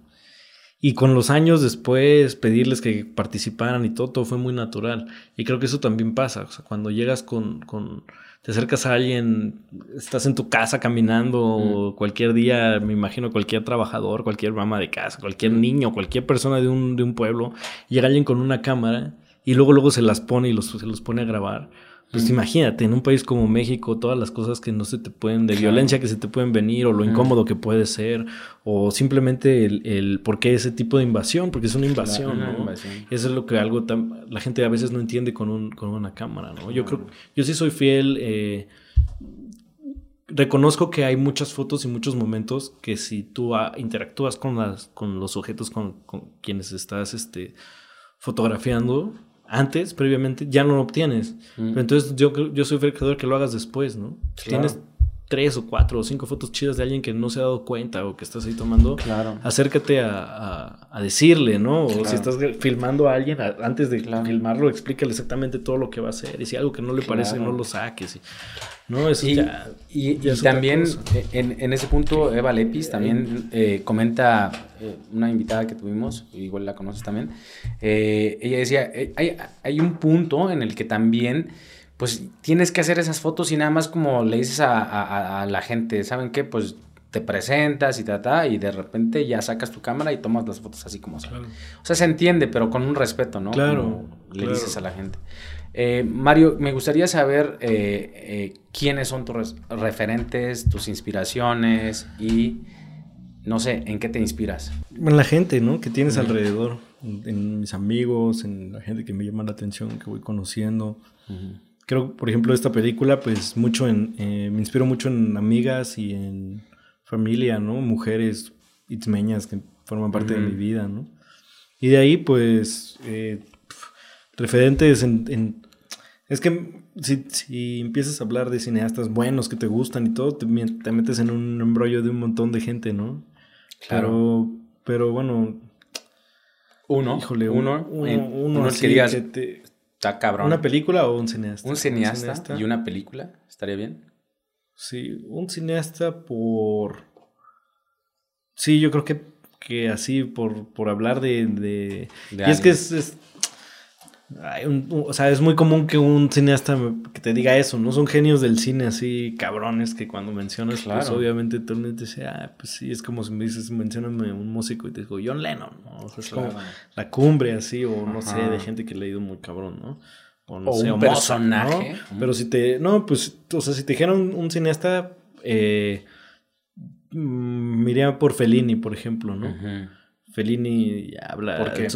Y con los años después pedirles que participaran y todo, todo fue muy natural. Y creo que eso también pasa. O sea, cuando llegas con, con te acercas a alguien, estás en tu casa caminando, cualquier día, me imagino cualquier trabajador, cualquier mamá de casa, cualquier niño, cualquier persona de un, de un pueblo, llega alguien con una cámara y luego luego se las pone y los, se los pone a grabar. Pues imagínate, en un país como México, todas las cosas que no se te pueden, de violencia que se te pueden venir, o lo incómodo que puede ser, o simplemente el, el por qué ese tipo de invasión, porque es una invasión, ¿no? Eso es lo que algo la gente a veces no entiende con, un, con una cámara, ¿no? Yo creo, yo sí soy fiel, eh, reconozco que hay muchas fotos y muchos momentos que si tú ah, interactúas con, las, con los sujetos con, con quienes estás este, fotografiando, antes, previamente, ya no lo obtienes. Mm. Pero entonces yo, yo soy el creador que lo hagas después, ¿no? Tienes, tres o cuatro o cinco fotos chidas de alguien que no se ha dado cuenta o que estás ahí tomando, claro. acércate a, a, decirle, ¿no? O si estás filmando a alguien, antes de filmarlo, explícale exactamente todo lo que va a hacer. Y si algo que no le parece, no lo saques. Y, ¿no? Eso y, ya, y, también en, en, ese punto, Eva Lepis también eh, comenta eh, una invitada que tuvimos, igual la conoces también. Eh, ella decía: hay, hay un punto en el que también pues tienes que hacer esas fotos y nada más como le dices a, la gente, ¿saben qué? Pues te presentas y ta, y de repente ya sacas tu cámara y tomas las fotos así como son. O sea, se entiende, pero con un respeto, ¿no? Claro. le dices a la gente. Eh, Mario, me gustaría saber eh, eh, quiénes son tus referentes, tus inspiraciones y no sé, ¿en qué te inspiras? En la gente, ¿no? Que tienes alrededor, en, mis amigos, en la gente que me llama la atención, que voy conociendo creo, por ejemplo, esta película, pues mucho en, eh, me inspiro mucho en amigas y en familia, ¿no? Mujeres itzmeñas que forman parte de mi vida, ¿no? Y de ahí, pues, eh, referentes en, Es que si, empiezas a hablar de cineastas buenos que te gustan y todo, te, metes en un embrollo de un montón de gente, ¿no? Claro. Pero, pero bueno... Uno, híjole, uno, uno, uno, que digas, te, Está cabrón. ¿Una película o un cineasta? Un cineasta, y una película, estaría bien. Sí, un cineasta por... Sí, yo creo que, que así, por, por hablar de... de... y es que es, o sea, es muy común que un cineasta que te diga eso, ¿no? Son genios del cine así cabrones que cuando mencionas, pues, claro. pues obviamente todo el mundo dice, ah, pues sí, es como si me dices, mencioname un músico y te digo, John Lennon, ¿no? O sea, es como la cumbre así, o no sé, de gente que le ha ido muy cabrón, ¿no? O, no sé, un personaje. Pero si te, no, pues, o sea, si te dijeran un, cineasta, eh, mm, por Fellini, por ejemplo, ¿no? Fellini habla ¿Por qué?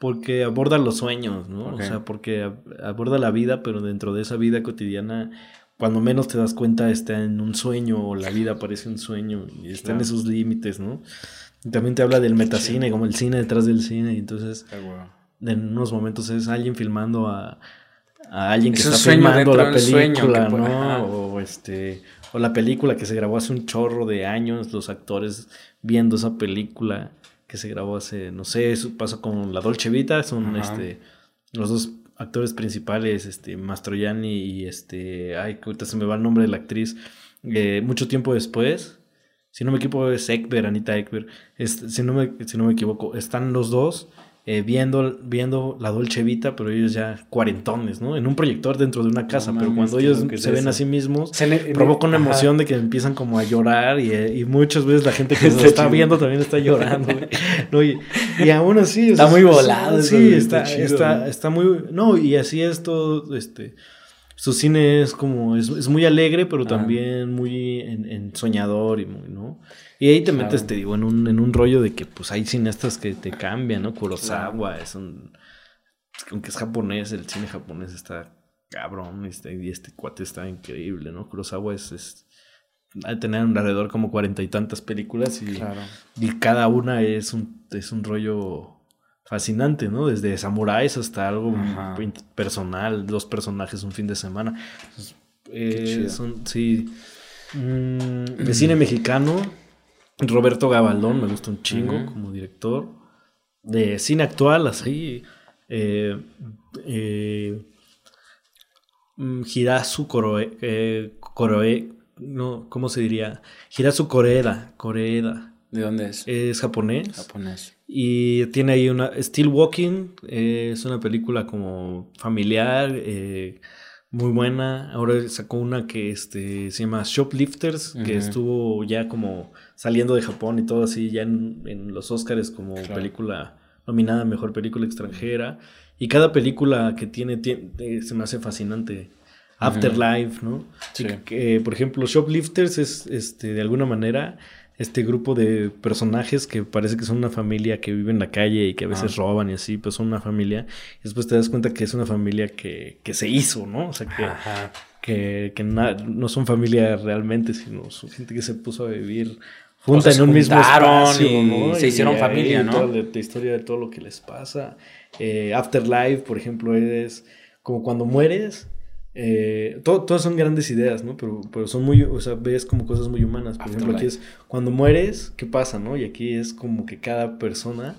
Porque aborda los sueños, ¿no? O sea, porque aborda la vida, pero dentro de esa vida cotidiana, cuando menos te das cuenta, está en un sueño o la vida parece un sueño y está en esos límites, ¿no? Y también te habla del metacine, como el cine detrás del cine, y entonces en unos momentos es alguien filmando a, alguien que está filmando la película, ¿no? O este o la película que se grabó hace un chorro de años, los actores viendo esa película que se grabó hace, no sé, eso pasa con La Dolce Vita, son este los dos actores principales, este Mastroianni y este, ay, ahorita se me va el nombre de la actriz, eh, mucho tiempo después, si no me equivoco es Ekber, Anita Ekber, si, no me, si no me equivoco, están los dos eh, viendo, viendo la Dolce Vita, pero ellos ya cuarentones, ¿no? En un proyector dentro de una casa, pero cuando ellos se ven a sí mismos, se provoca una emoción de que empiezan como a llorar y, eh, y muchas veces la gente que se está viendo también está llorando, ¿no? y, y, aún así... Está muy volado. Sí, está, está, está, muy... No, y así es todo, este... Su cine es como, es, es muy alegre, pero también muy en, soñador y muy, ¿no? Y ahí te metes, te digo, en un, en un rollo de que pues hay cineastas que te cambian, ¿no? Kurosawa es un... Aunque es japonés, el cine japonés está cabrón este, y este cuate está increíble, ¿no? Kurosawa es... es de tener alrededor como cuarenta y tantas películas y, y cada una es un, es un rollo fascinante, ¿no? Desde samuráis hasta algo personal, dos personajes un fin de semana. Eh, son, sí. Mm, de cine mexicano, Roberto Gabaldón, me gusta un chingo como director. De cine actual, así. Eh, eh, mm, Hirasu Koroe, eh, no, ¿cómo se diría? Hirasu Koreeda, Koreeda. ¿De dónde es? Es japonés. Japonés. Y tiene ahí una... Still Walking, es una película como familiar, eh, muy buena. Ahora sacó una que este, se llama Shoplifters, que estuvo ya como saliendo de Japón y todo así, ya en, los Oscars como película nominada Mejor Película Extranjera. Y cada película que tiene, eh, se me hace fascinante. Afterlife, ¿no? Sí. Que, por ejemplo, Shoplifters es, este, de alguna manera, este grupo de personajes que parece que son una familia que vive en la calle y que a veces roban y así, pues son una familia. Y después te das cuenta que es una familia que, que se hizo, ¿no? O sea, que, que, no son familia realmente, sino son gente que se puso a vivir junta en un mismo espacio, y Se hicieron familia, ¿no? la, historia de todo lo que les pasa. Eh, Afterlife, por ejemplo, es como cuando mueres eh, todas son grandes ideas, ¿no? Pero, pero son muy, o sea, ves como cosas muy humanas. Por ejemplo, aquí es cuando mueres, ¿qué pasa, no? Y aquí es como que cada persona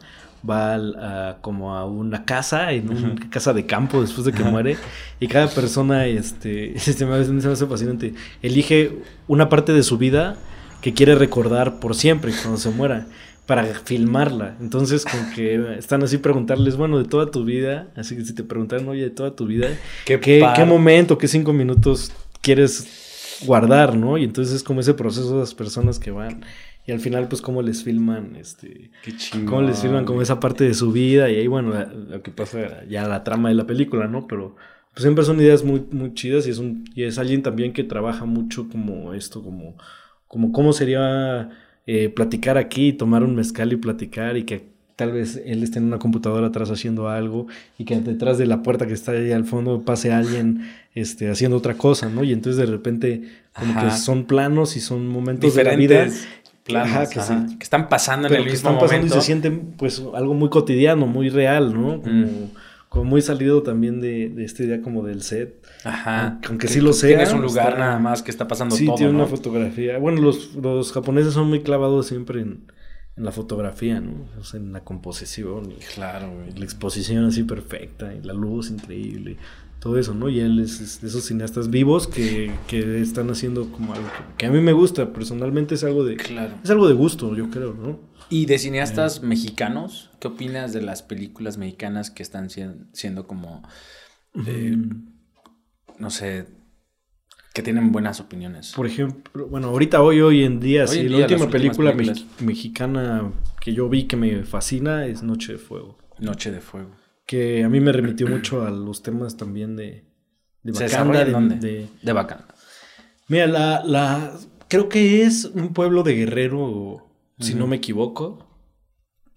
va a, como a una casa, en una casa de campo después de que muere, y cada persona, este, se me, me hace fascinante, elige una parte de su vida que quiere recordar por siempre cuando se muera para filmarla. Entonces, como que están así preguntarles, bueno, de toda tu vida, así que si te preguntaran, oye, de toda tu vida, ¿qué, ¿qué, momento, qué cinco minutos quieres guardar, no? Y entonces es como ese proceso de las personas que van. Y al final, pues, cómo les filman, este... Qué chingón. Cómo les filman como esa parte de su vida. Y ahí, bueno, lo que pasa, ya la trama de la película, ¿no? Pero pues, siempre son ideas muy, muy chidas y es, un, y es alguien también que trabaja mucho como esto, como, como cómo sería eh, platicar aquí, tomar un mezcal y platicar y que tal vez él esté en una computadora atrás haciendo algo y que detrás de la puerta que está ahí al fondo pase alguien este, haciendo otra cosa, ¿no? Y entonces de repente como que son planos y son momentos de la vida planos, que, están pasando en el mismo están pasando y se sienten pues algo muy cotidiano, muy real, ¿no? Como, como muy salido también de, de esta idea como del set. Ajá. Aunque sí lo sea. Tienes un lugar nada más que está pasando sí, todo. Sí, tiene una fotografía. Bueno, los, los japoneses son muy clavados siempre en, en la fotografía, ¿no? O sea, en la composición. Y, claro, La exposición así perfecta, y la luz increíble. Todo eso, ¿no? Y él es, de esos cineastas vivos que, que están haciendo como algo que, a mí me gusta. Personalmente es algo de. Claro. Es algo de gusto, yo creo, ¿no? ¿Y de cineastas eh. mexicanos? ¿Qué opinas de las películas mexicanas que están siendo como. Eh, no sé, que tienen buenas opiniones. Por ejemplo, bueno, ahorita hoy, hoy en día, sí, la última película mexicana que yo vi que me fascina es Noche de Fuego. Noche de Fuego. Que a mí me remitió mucho a los temas también de, de Bacanda. De, dónde? De, de. Mira, la, la, creo que es un pueblo de Guerrero, si no me equivoco.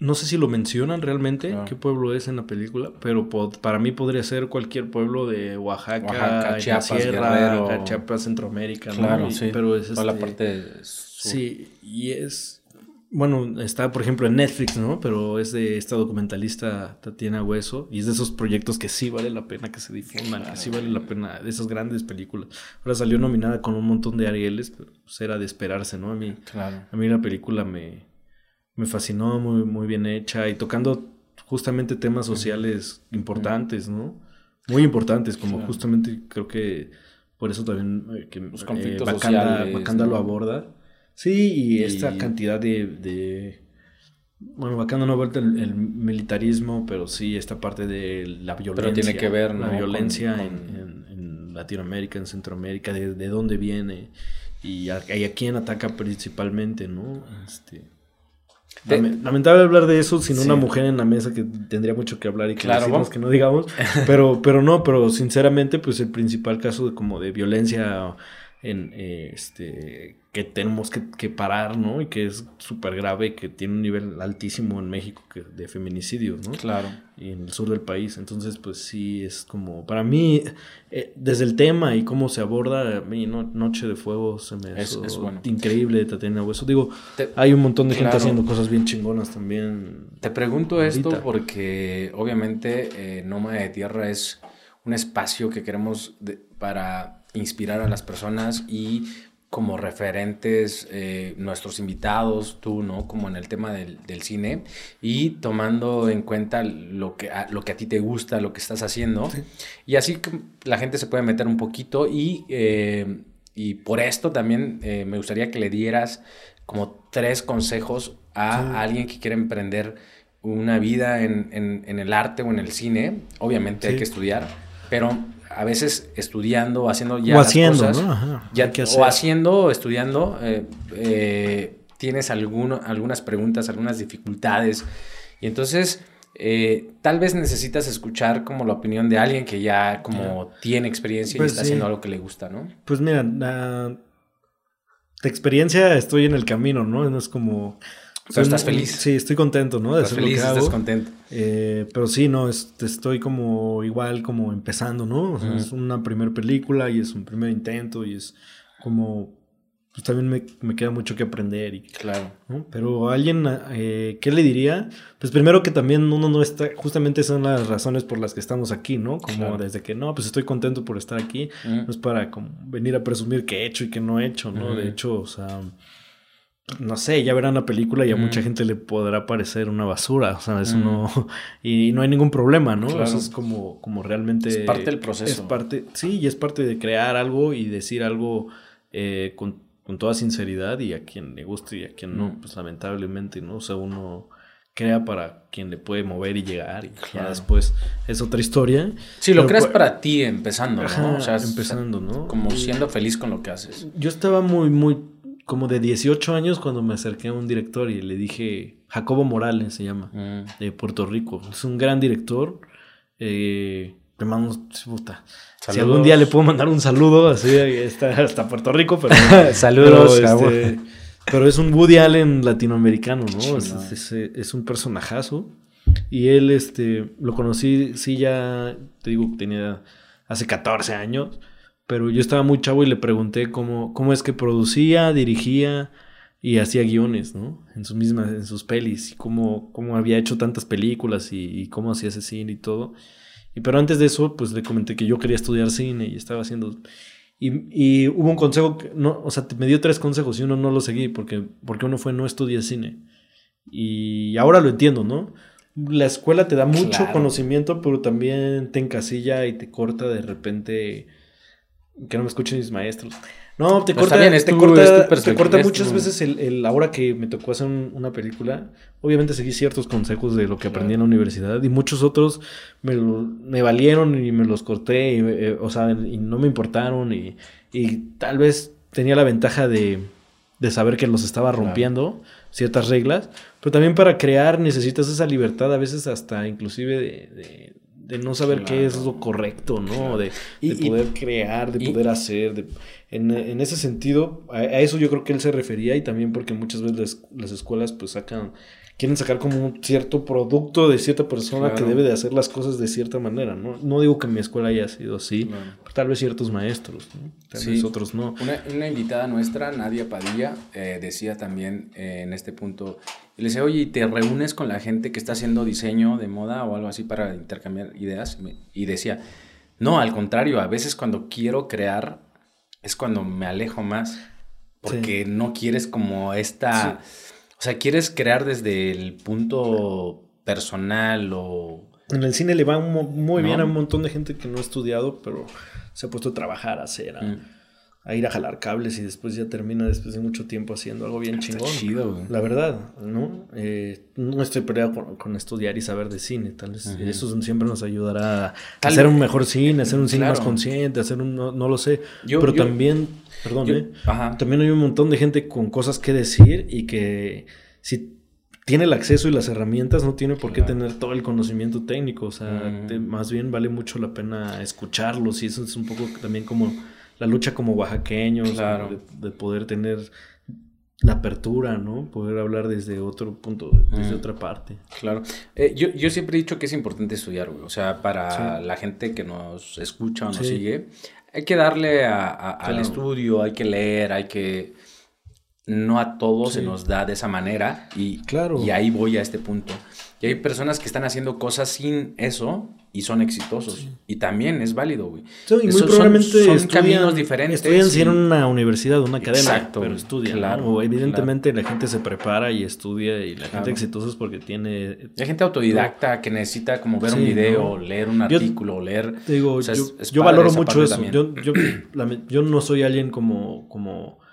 No sé si lo mencionan realmente, qué pueblo es en la película, pero para mí podría ser cualquier pueblo de Oaxaca, Chiapas, Sierra, Chiapas, Centroamérica, claro, sí. Pero es la este parte Sí, y es bueno, está por ejemplo en Netflix, ¿no? Pero es de esta documentalista Tatiana Hueso y es de esos proyectos que sí vale la pena que se difundan, que sí vale la pena, de esas grandes películas. Ahora salió nominada con un montón de Arieles, pero pues era de esperarse, ¿no? A mí, claro. a mí la película me, me fascinó, muy, muy bien hecha y tocando justamente temas sociales importantes, ¿no? Muy importantes, como justamente creo que por eso también eh, que, Los conflictos eh, sociales, lo aborda. Sí, y, esta cantidad de, de, Bueno, Bacanda no vuelta el, el, militarismo, pero sí esta parte de la violencia. Pero tiene que ver, La violencia En, en, Latinoamérica, en Centroamérica, de, de dónde viene y a, y a quién ataca principalmente, ¿no? Este lamentable hablar de eso sin una mujer en la mesa que tendría mucho que hablar y que claro, que no digamos. Pero, pero no, pero sinceramente, pues el principal caso de como de violencia en eh, este que tenemos que, parar, ¿no? Y que es súper grave, que tiene un nivel altísimo en México que, de feminicidios, ¿no? Claro. Y en el sur del país. Entonces, pues sí, es como, para mí, eh, desde el tema y cómo se aborda, a mí Noche de Fuego se me es, es bueno. increíble, Tatiana Hueso. Digo, hay un montón de gente haciendo cosas bien chingonas también. Te pregunto esto porque, obviamente, eh, Nómada de Tierra es un espacio que queremos para inspirar a las personas y como referentes eh, nuestros invitados, tú, ¿no? Como en el tema del, cine y tomando en cuenta lo que, a, lo que a ti te gusta, lo que estás haciendo. Y así la gente se puede meter un poquito y, eh, y por esto también eh, me gustaría que le dieras como tres consejos a alguien que quiere emprender una vida en, en, el arte o en el cine. Obviamente hay que estudiar, pero a veces estudiando, haciendo ya o haciendo, cosas, ¿no? ya, o haciendo, estudiando, eh, eh, tienes alguno, algunas preguntas, algunas dificultades. Y entonces, eh, tal vez necesitas escuchar como la opinión de alguien que ya como tiene experiencia y pues está haciendo algo que le gusta, ¿no? Pues mira, la, de experiencia estoy en el camino, ¿no? No es como pero estás feliz. Sí, estoy contento, ¿no? De estás feliz, estás contento. Eh, pero sí, no, estoy como igual como empezando, ¿no? Es una primera película y es un primer intento y es como pues también me, me, queda mucho que aprender. Y, claro. Pero a alguien, eh, ¿qué le diría? Pues primero que también uno no está, justamente son las razones por las que estamos aquí, ¿no? Como desde que no, pues estoy contento por estar aquí, no es para como venir a presumir que he hecho y que no he hecho, ¿no? De hecho, o sea, no sé, ya verán la película y a mucha gente le podrá parecer una basura, o sea, eso no, y no hay ningún problema, ¿no? Eso es como, como realmente... Es parte del proceso. Es parte, sí, y es parte de crear algo y decir algo eh, con con toda sinceridad y a quien le guste y a quien no, mm. pues lamentablemente, ¿no? O sea, uno crea para quien le puede mover y llegar y ya después es otra historia. Sí, lo creas para ti empezando, ¿no? o sea, empezando, ¿no? Como siendo feliz con lo que haces. Yo estaba muy, muy, como de 18 años cuando me acerqué a un director y le dije, Jacobo Morales se llama, mm. de Puerto Rico. Es un gran director. Eh, le mando, puta. Si algún día le puedo mandar un saludo, así está hasta Puerto Rico, pero. Saludos, pero, este, pero, es un Woody Allen latinoamericano, ¿no? Es, es, un personajazo. Y él, este, lo conocí, sí, ya, te digo, tenía hace 14 años, pero yo estaba muy chavo y le pregunté cómo, cómo es que producía, dirigía y hacía guiones, ¿no? En sus mismas, en sus pelis, y cómo, cómo había hecho tantas películas y, y cómo hacía ese cine y todo. Y pero antes de eso, pues le comenté que yo quería estudiar cine y estaba haciendo... Y, y hubo un consejo, que no, o sea, me dio tres consejos y uno no lo seguí porque, porque uno fue no estudiar cine. Y ahora lo entiendo, ¿no? La escuela te da mucho conocimiento, pero también te encasilla y te corta de repente que no me escuchen mis maestros. No, te corta, te corta, te corta muchas veces el, el, ahora que me tocó hacer una película, obviamente seguí ciertos consejos de lo que aprendí en la universidad y muchos otros me, me valieron y me los corté, y, eh, o sea, y no me importaron y, y, tal vez tenía la ventaja de, de saber que los estaba rompiendo ciertas reglas, pero también para crear necesitas esa libertad a veces hasta inclusive de de no saber qué es lo correcto, ¿no? De, poder crear, de poder hacer. en, ese sentido, a, eso yo creo que él se refería y también porque muchas veces las, escuelas pues sacan, quieren sacar como un cierto producto de cierta persona que debe de hacer las cosas de cierta manera, ¿no? No digo que mi escuela haya sido así, tal vez ciertos maestros, tal vez otros no. Una, invitada nuestra, Nadia Padilla, eh, decía también eh, en este punto le decía, oye, ¿te reúnes con la gente que está haciendo diseño de moda o algo así para intercambiar ideas? Y decía, no, al contrario, a veces cuando quiero crear es cuando me alejo más, porque no quieres como esta, o sea, quieres crear desde el punto personal o... En el cine le va muy bien a un montón de gente que no ha estudiado, pero se ha puesto a trabajar, a hacer, a, mm a ir a jalar cables y después ya termina después de mucho tiempo haciendo algo bien chingón. Chido, La verdad, ¿no? Eh, no estoy peleado con, estudiar y saber de cine, tal vez eso siempre nos ayudará a hacer un mejor cine, hacer un cine más consciente, hacer un, no, lo sé, pero también, perdón, ¿eh? también hay un montón de gente con cosas que decir y que si tiene el acceso y las herramientas, no tiene por qué tener todo el conocimiento técnico, o sea, más bien vale mucho la pena escucharlos y eso es un poco también como la lucha como oaxaqueños, de, poder tener la apertura, ¿no? Poder hablar desde otro punto, desde otra parte. Claro. Eh, yo, yo, siempre he dicho que es importante estudiar, güey. O sea, para la gente que nos escucha o nos sigue, hay que darle al estudio, hay que leer, hay que... No a todos se nos da de esa manera y, claro. y ahí voy a este punto. Y hay personas que están haciendo cosas sin eso y son exitosos. Y también es válido, güey. muy probablemente son, caminos diferentes. Estudian si en una universidad, una academia, Exacto, pero estudian. Claro, evidentemente la gente se prepara y estudia y la gente exitosa es porque tiene... Hay gente autodidacta que necesita como ver un video, leer un artículo, leer... Digo, yo, valoro mucho eso. Yo, yo, yo, no soy alguien como... como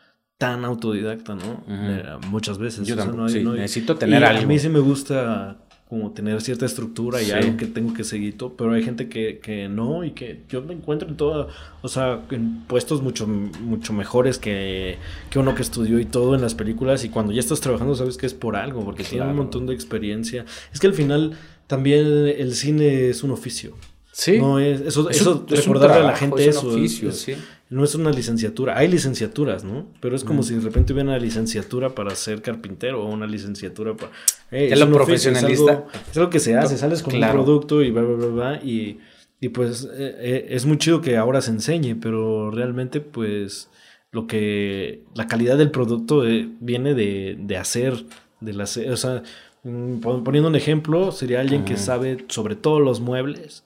tan autodidacta, ¿no? Eh, muchas veces. Yo necesito tener algo. A mí sí me gusta como tener cierta estructura y algo que tengo que seguir todo, pero hay gente que, que, no y que yo me encuentro en todo, o sea, en puestos mucho, mucho mejores que, que uno que estudió y todo en las películas y cuando ya estás trabajando sabes que es por algo, porque tiene un montón de experiencia. Es que al final también el cine es un oficio. Sí. No es, eso, eso recordarle a la gente es un Oficio, sí. No es una licenciatura. Hay licenciaturas, ¿no? Pero es como si de repente hubiera una licenciatura para ser carpintero o una licenciatura para. es lo profesionalista. es, algo, que se hace, sales con un producto y bla, bla, bla, bla. Y, y pues eh, eh, es muy chido que ahora se enseñe, pero realmente, pues lo que la calidad del producto eh, viene de, de hacer, de la, o sea, mm, poniendo un ejemplo, sería alguien que sabe sobre todos los muebles,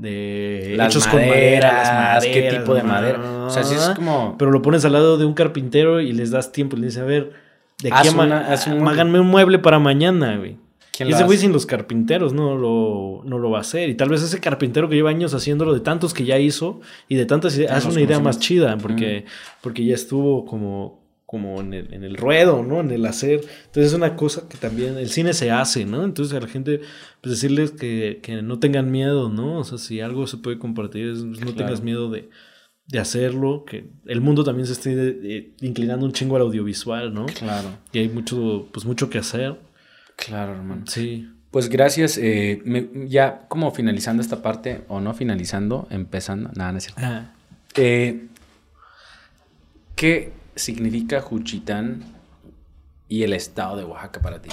de las hechos con madera, las maderas, qué tipo de madera. O sea, sí es como. Pero lo pones al lado de un carpintero y les das tiempo y le dices, a ver, ¿de qué un... háganme un mueble para mañana, güey. Y ese güey sin los carpinteros no lo, no lo va a hacer. Y tal vez ese carpintero que lleva años haciéndolo, de tantos que ya hizo y de tantas ideas, hace una idea más chida porque, porque ya estuvo como, como en el, en el, ruedo, ¿no? En el hacer. Entonces es una cosa que también el cine se hace, ¿no? Entonces a la gente, pues decirles que, que no tengan miedo, ¿no? O sea, si algo se puede compartir, no tengas miedo de, de, hacerlo, que el mundo también se esté inclinando un chingo al audiovisual, ¿no? Claro. Y hay mucho, pues mucho que hacer. Claro, hermano. Sí. Pues gracias. Eh, ya como finalizando esta parte, o no finalizando, empezando, nada, no es cierto. Eh, ¿Qué significa Juchitán y el estado de Oaxaca para ti?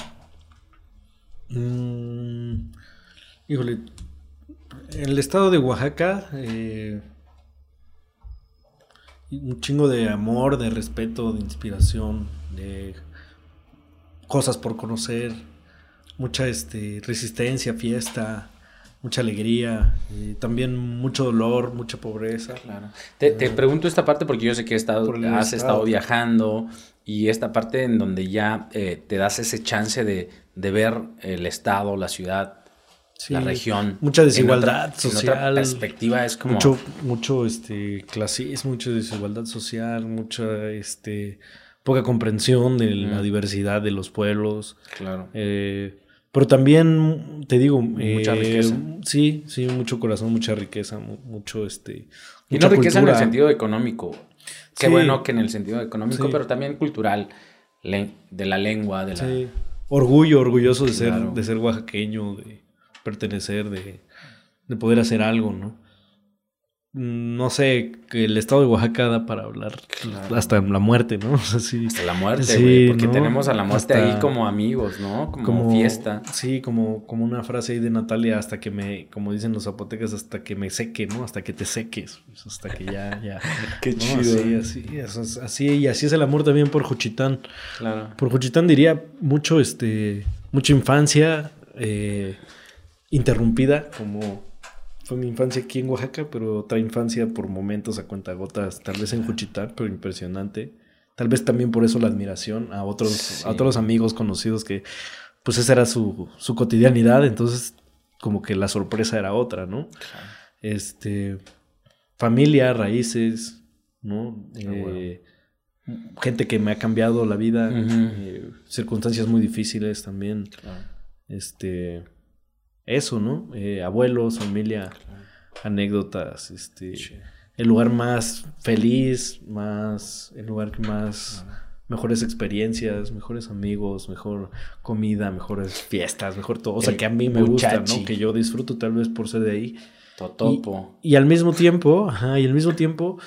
Mm, híjole, el estado de Oaxaca, eh, un chingo de amor, de respeto, de inspiración, de cosas por conocer, mucha este, resistencia, fiesta, mucha alegría, y también mucho dolor, mucha pobreza. Claro. Te, te, pregunto esta parte porque yo sé que he estado, has estado viajando y esta parte en donde ya eh, te das ese chance de, de, ver el estado, la ciudad, la región. Mucha desigualdad social. En perspectiva es como... Mucho, mucho este, clasismo, mucha desigualdad social, mucha... Este, poca comprensión de la diversidad de los pueblos. Claro. Eh, pero también, te digo, mucha eh, riqueza. Sí, sí, mucho corazón, mucha riqueza, mucho este. Y no riqueza en el sentido económico. Qué bueno que en el sentido económico, pero también cultural, de la lengua, de la. Orgullo, orgulloso de ser, de ser oaxaqueño, de pertenecer, de, de poder hacer algo, ¿no? No sé, que el estado de Oaxaca da para hablar hasta la muerte, ¿no? hasta la muerte, güey, porque tenemos a la muerte ahí como amigos, ¿no? Como, fiesta. Sí, como, como una frase ahí de Natalia, hasta que me, como dicen los zapotecas, hasta que me seque, ¿no? Hasta que te seques, pues, hasta que ya, ya. Qué chido. Así, así, así, y así es el amor también por Juchitán. Claro. Por Juchitán diría mucho, este, mucha infancia eh, interrumpida, como fue mi infancia aquí en Oaxaca, pero otra infancia por momentos a cuentagotas, tal vez en Juchitán, pero impresionante. Tal vez también por eso la admiración a otros, a otros amigos conocidos que pues esa era su, su, cotidianidad, entonces como que la sorpresa era otra, ¿no? Este, familia, raíces, ¿no? Eh, gente que me ha cambiado la vida, eh, circunstancias muy difíciles también. Este, eso, ¿no? Eh, abuelos, familia, anécdotas, este, el lugar más feliz, más, el lugar que más, mejores experiencias, mejores amigos, mejor comida, mejores fiestas, mejor todo, o sea, que a mí me gusta, ¿no? Que yo disfruto tal vez por ser de ahí. Totopo. Y, y al mismo tiempo, ajá, y al mismo tiempo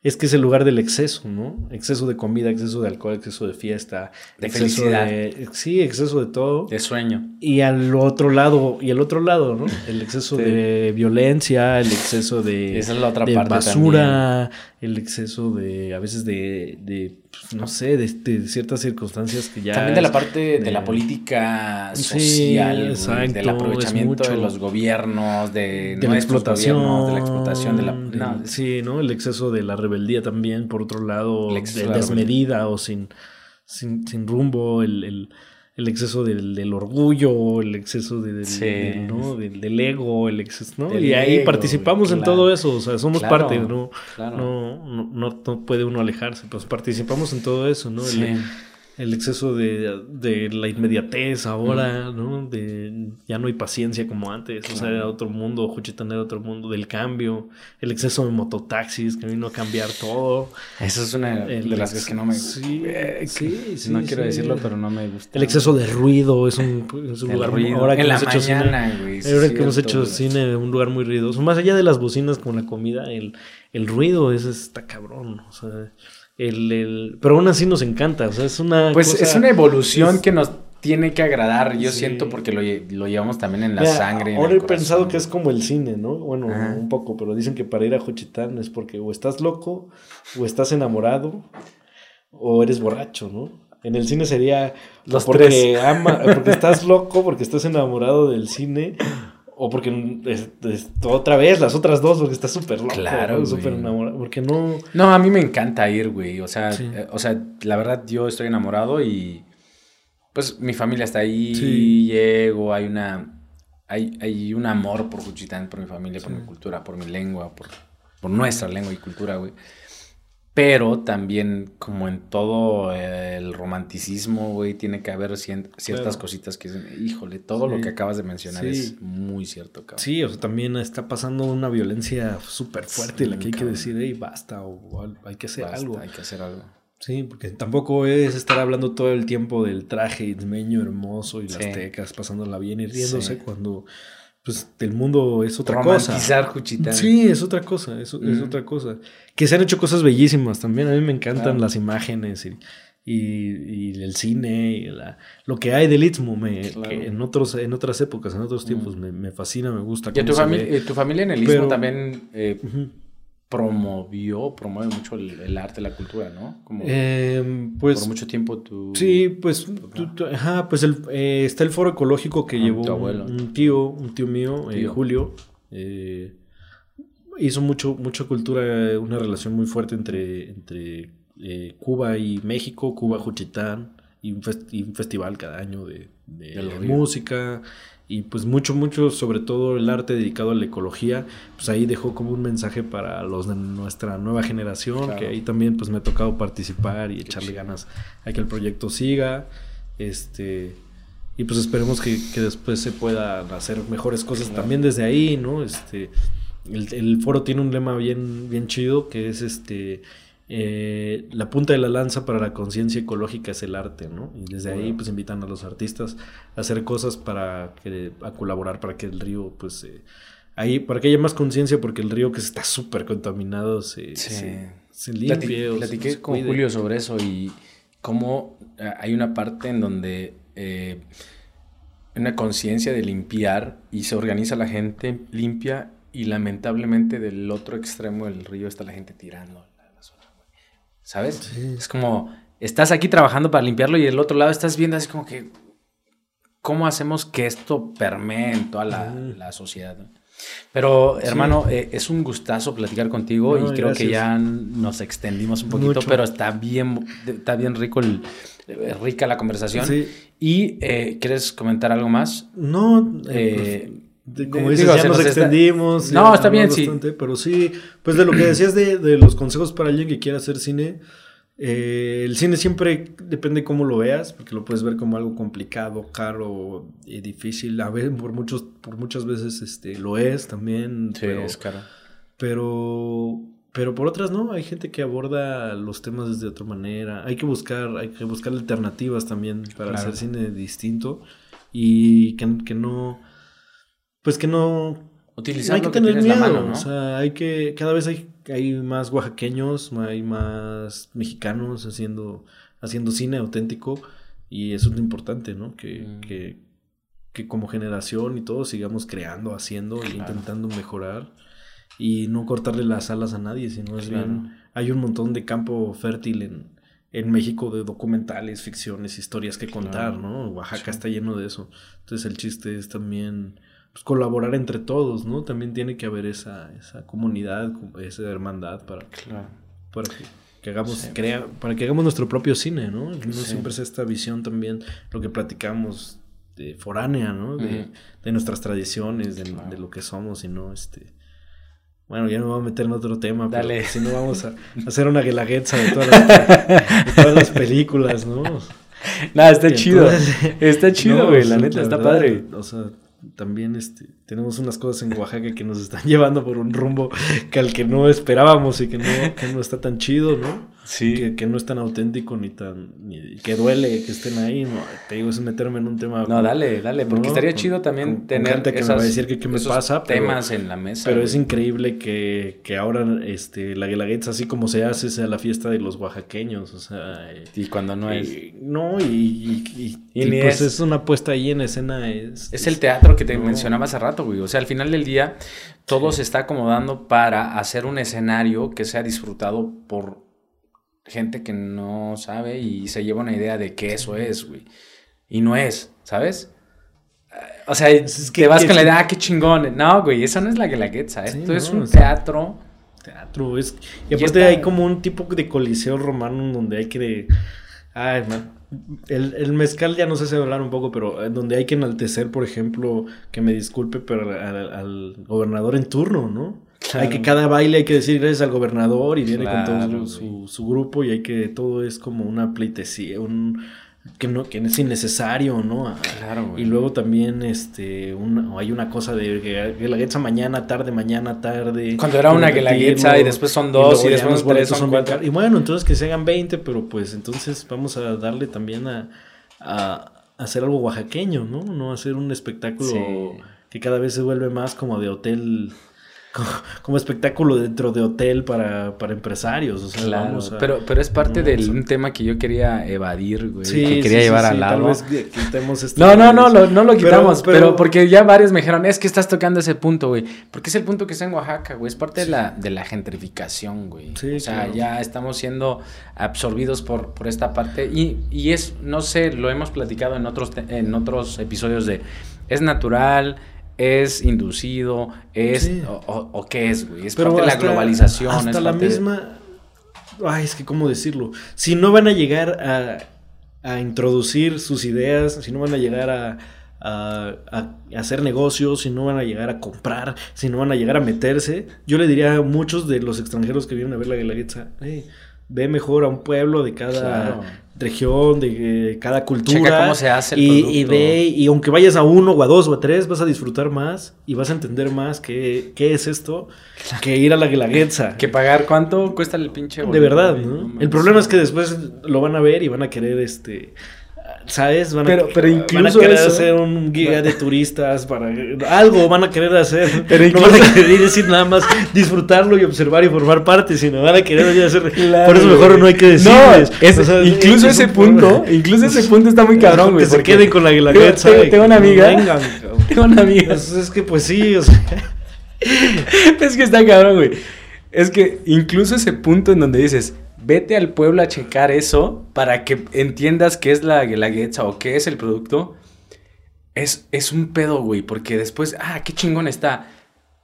es que es el lugar del exceso, ¿no? Exceso de comida, exceso de alcohol, exceso de fiesta, de felicidad. sí, exceso de todo. De sueño. Y al otro lado, y el otro lado, ¿no? El exceso de violencia, el exceso de, Esa es la otra de basura, el exceso de, a veces de, de pues, no sé, de, ciertas circunstancias que ya... También de la parte de, la política social, del aprovechamiento de los gobiernos, de, de la explotación, de la explotación, de la... sí, ¿no? El exceso de la rebeldía también, por otro lado, de desmedida o sin, sin, sin rumbo, el el exceso del, orgullo, el exceso del, del, ego, el exceso, ¿no? y ahí participamos en todo eso, o sea, somos parte, ¿no? No, no, no, puede uno alejarse, pues participamos en todo eso, ¿no? el exceso de, de, la inmediatez ahora, ¿no? De ya no hay paciencia como antes, o sea, era otro mundo, Juchitán era otro mundo del cambio, el exceso de mototaxis que vino a cambiar todo. Eso es una de las cosas que no me gusta. Sí, sí, sí, No quiero decirlo, pero no me gusta. El exceso de ruido es un, es un lugar ruido. Ahora que hemos hecho cine, ahora que hemos hecho cine, un lugar muy ruidoso. Más allá de las bocinas con la comida, el, el ruido ese está cabrón, o sea el, el, pero aún así nos encanta, o sea, es una... Pues es una evolución que nos tiene que agradar, yo siento, porque lo, llevamos también en la sangre. Ahora he pensado que es como el cine, ¿no? Bueno, un poco, pero dicen que para ir a Juchitán es porque o estás loco, o estás enamorado, o eres borracho, ¿no? En el cine sería Los porque ama, porque estás loco, porque estás enamorado del cine, o porque otra vez las otras dos, porque estás súper loco, claro, súper enamorado, porque no... No, a mí me encanta ir, güey, o sea, eh, o sea, la verdad yo estoy enamorado y pues mi familia está ahí, llego, hay una, hay, hay un amor por Juchitán, por mi familia, por mi cultura, por mi lengua, por, por nuestra lengua y cultura, güey. Pero también, como en todo el romanticismo, güey, tiene que haber ciertas cositas que híjole, todo lo que acabas de mencionar es muy cierto, cabrón. Sí, o sea, también está pasando una violencia súper fuerte, la que hay que decir, hey, basta, o, hay que hacer algo. Hay que hacer algo. Sí, porque tampoco es estar hablando todo el tiempo del traje ismeño hermoso y las tecas pasándola bien y riéndose cuando pues el mundo es otra Romantizar cosa. Juchitán. Sí, es otra cosa, es, es, otra cosa. Que se han hecho cosas bellísimas también, a mí me encantan las imágenes y, y, el cine y la, lo que hay del Istmo me, en, otros, en otras épocas, en otros tiempos me, me, fascina, me gusta. ¿Y tu, familia, tu familia en el Istmo también... Eh, promovió, promueve mucho el, arte, la cultura, ¿no? Como eh, pues, por mucho tiempo tú... Sí, pues, ajá, pues el, eh, está el foro ecológico que ah, llevó un, tío, un tío mío, eh, Julio, hizo mucho, mucha cultura, una relación muy fuerte entre, entre Cuba y México, Cuba, Juchitán, y un, festival cada año de, de música y pues mucho, mucho, sobre todo el arte dedicado a la ecología, pues ahí dejó como un mensaje para los de nuestra nueva generación, que ahí también pues me ha tocado participar y echarle ganas a que el proyecto siga, este, y pues esperemos que, después se puedan hacer mejores cosas también desde ahí, ¿no? Este, el, el, foro tiene un lema bien, bien chido que es este eh, la punta de la lanza para la conciencia ecológica es el arte, ¿no? Y desde ahí pues invitan a los artistas a hacer cosas para que, a colaborar para que el río pues eh, ahí, para que haya más conciencia porque el río que está súper contaminado se, se, limpie. Platiqué con Julio sobre eso y cómo eh, hay una parte en donde una conciencia de limpiar y se organiza la gente limpia y lamentablemente del otro extremo del río está la gente tirando ¿sabes? Es como, estás aquí trabajando para limpiarlo y del otro lado estás viendo así como que, ¿cómo hacemos que esto permee en toda la, sociedad? Pero, hermano, eh, es un gustazo platicar contigo y creo que ya nos extendimos un poquito, pero está bien, está bien rico el, eh, rica la conversación. ¿Y eh, quieres comentar algo más? No, pues, como dices, ya nos, extendimos. No, está bien, sí. Pero sí, pues de lo que decías de, de los consejos para alguien que quiera hacer cine, eh, el cine siempre depende cómo lo veas, porque lo puedes ver como algo complicado, caro y difícil. A ver, por, muchos, por muchas veces este, lo es también. Sí, pero, es caro. Pero, pero por otras no, hay gente que aborda los temas de otra manera. Hay que buscar, hay que buscar alternativas también para hacer cine distinto y que, que no pues que no... Utilizar hay que, tener miedo, O sea, hay que... Cada vez hay, hay más oaxaqueños, hay más mexicanos haciendo, haciendo cine auténtico y eso es lo importante, ¿no? Que, mm. que, que como generación y todos sigamos creando, haciendo e intentando mejorar y no cortarle las alas a nadie, sino es bien... Hay un montón de campo fértil en, en México de documentales, ficciones, historias que contar, ¿no? Oaxaca está lleno de eso. Entonces el chiste es también pues, colaborar entre todos, ¿no? También tiene que haber esa, esa comunidad, esa hermandad para, para que, hagamos, crea, para que hagamos nuestro propio cine, ¿no? No siempre es esta visión también, lo que platicamos de foránea, ¿no? De, nuestras tradiciones, de, lo que somos y no este... Bueno, ya no vamos a meter en otro tema, Dale. si no vamos a hacer una guelaguetza de todas las, todas las películas, ¿no? Nada, está chido. está chido, güey, la neta, está padre. O sea, también este, tenemos unas cosas en Oaxaca que nos están llevando por un rumbo que al que no esperábamos y que no, que no está tan chido, ¿no? Que, que, no es tan auténtico ni tan. que duele que estén ahí. No, te digo, es meterme en un tema. No, dale, dale, porque estaría chido también tener. Gente que me va a decir que me pasa. Temas en la mesa. Pero es increíble que, que ahora este, la Guelaguetza, así como se hace, sea la fiesta de los oaxaqueños. O sea. Y cuando no es. No, y. y, pues es. una puesta ahí en escena. Es, es el teatro que te mencionaba hace rato, güey. O sea, al final del día, todo se está acomodando para hacer un escenario que sea disfrutado por gente que no sabe y se lleva una idea de que eso es, güey. Y no es, ¿sabes? O sea, es que, vas con la idea, ah, qué chingón. No, güey, eso no es la Guelaguetza. Esto es un teatro. Teatro, es. Y aparte hay como un tipo de coliseo romano donde hay que. Ay, man. El, el, mezcal ya no sé si hablar un poco, pero eh, donde hay que enaltecer, por ejemplo, que me disculpe, pero al gobernador en turno, ¿no? Hay que cada baile hay que decir gracias al gobernador y viene con todo su, grupo y hay que todo es como una pleitesía, un que no que es innecesario, ¿no? Claro, Y luego también este hay una cosa de que la mañana, tarde, mañana, tarde. Cuando era una la y después son dos y, después tres son, cuatro. Y bueno, entonces que se hagan 20, pero pues entonces vamos a darle también a, a hacer algo oaxaqueño, ¿no? No hacer un espectáculo que cada vez se vuelve más como de hotel como, espectáculo dentro de hotel para, empresarios. O sea, claro, pero, pero es parte de un tema que yo quería evadir, güey. que quería llevar al lado. Este no, no, no, lo, no lo quitamos, pero, porque ya varios me dijeron, es que estás tocando ese punto, güey. Porque es el punto que está en Oaxaca, güey. Es parte de, la, de la gentrificación, güey. o sea, ya estamos siendo absorbidos por, por esta parte. Y, y es, no sé, lo hemos platicado en otros, en otros episodios de, es natural es inducido, es o, qué es, güey. Es parte de la globalización. Hasta la misma. Ay, es que cómo decirlo. Si no van a llegar a, a introducir sus ideas, si no van a llegar a, a, hacer negocios, si no van a llegar a comprar, si no van a llegar a meterse, yo le diría a muchos de los extranjeros que vienen a ver la Guelaguetza, hey, ve mejor a un pueblo de cada región, de, cada cultura. cómo se hace y, ve, y aunque vayas a uno o a dos o a tres, vas a disfrutar más y vas a entender más qué, qué es esto que ir a la Guelaguetza. Que pagar cuánto cuesta el pinche De verdad, ¿no? el problema es que después lo van a ver y van a querer este ¿Sabes? Van a, pero, pero incluso van a querer hacer un guía de turistas para algo van a querer hacer. Pero incluso... No van a querer decir nada más disfrutarlo y observar y formar parte, sino van a querer hacer. por eso mejor no hay que decirles. No, incluso ese punto, incluso ese punto está muy cabrón, güey. Que se queden con la guelaguetza. Tengo, tengo, una amiga. Vengan, tengo una amiga. Es, es que pues sí, o sea. es que está cabrón, güey. Es que incluso ese punto en donde dices, vete al pueblo a checar eso para que entiendas qué es la guelaguetza o qué es el producto. Es, es un pedo, güey, porque después, ah, qué chingón está.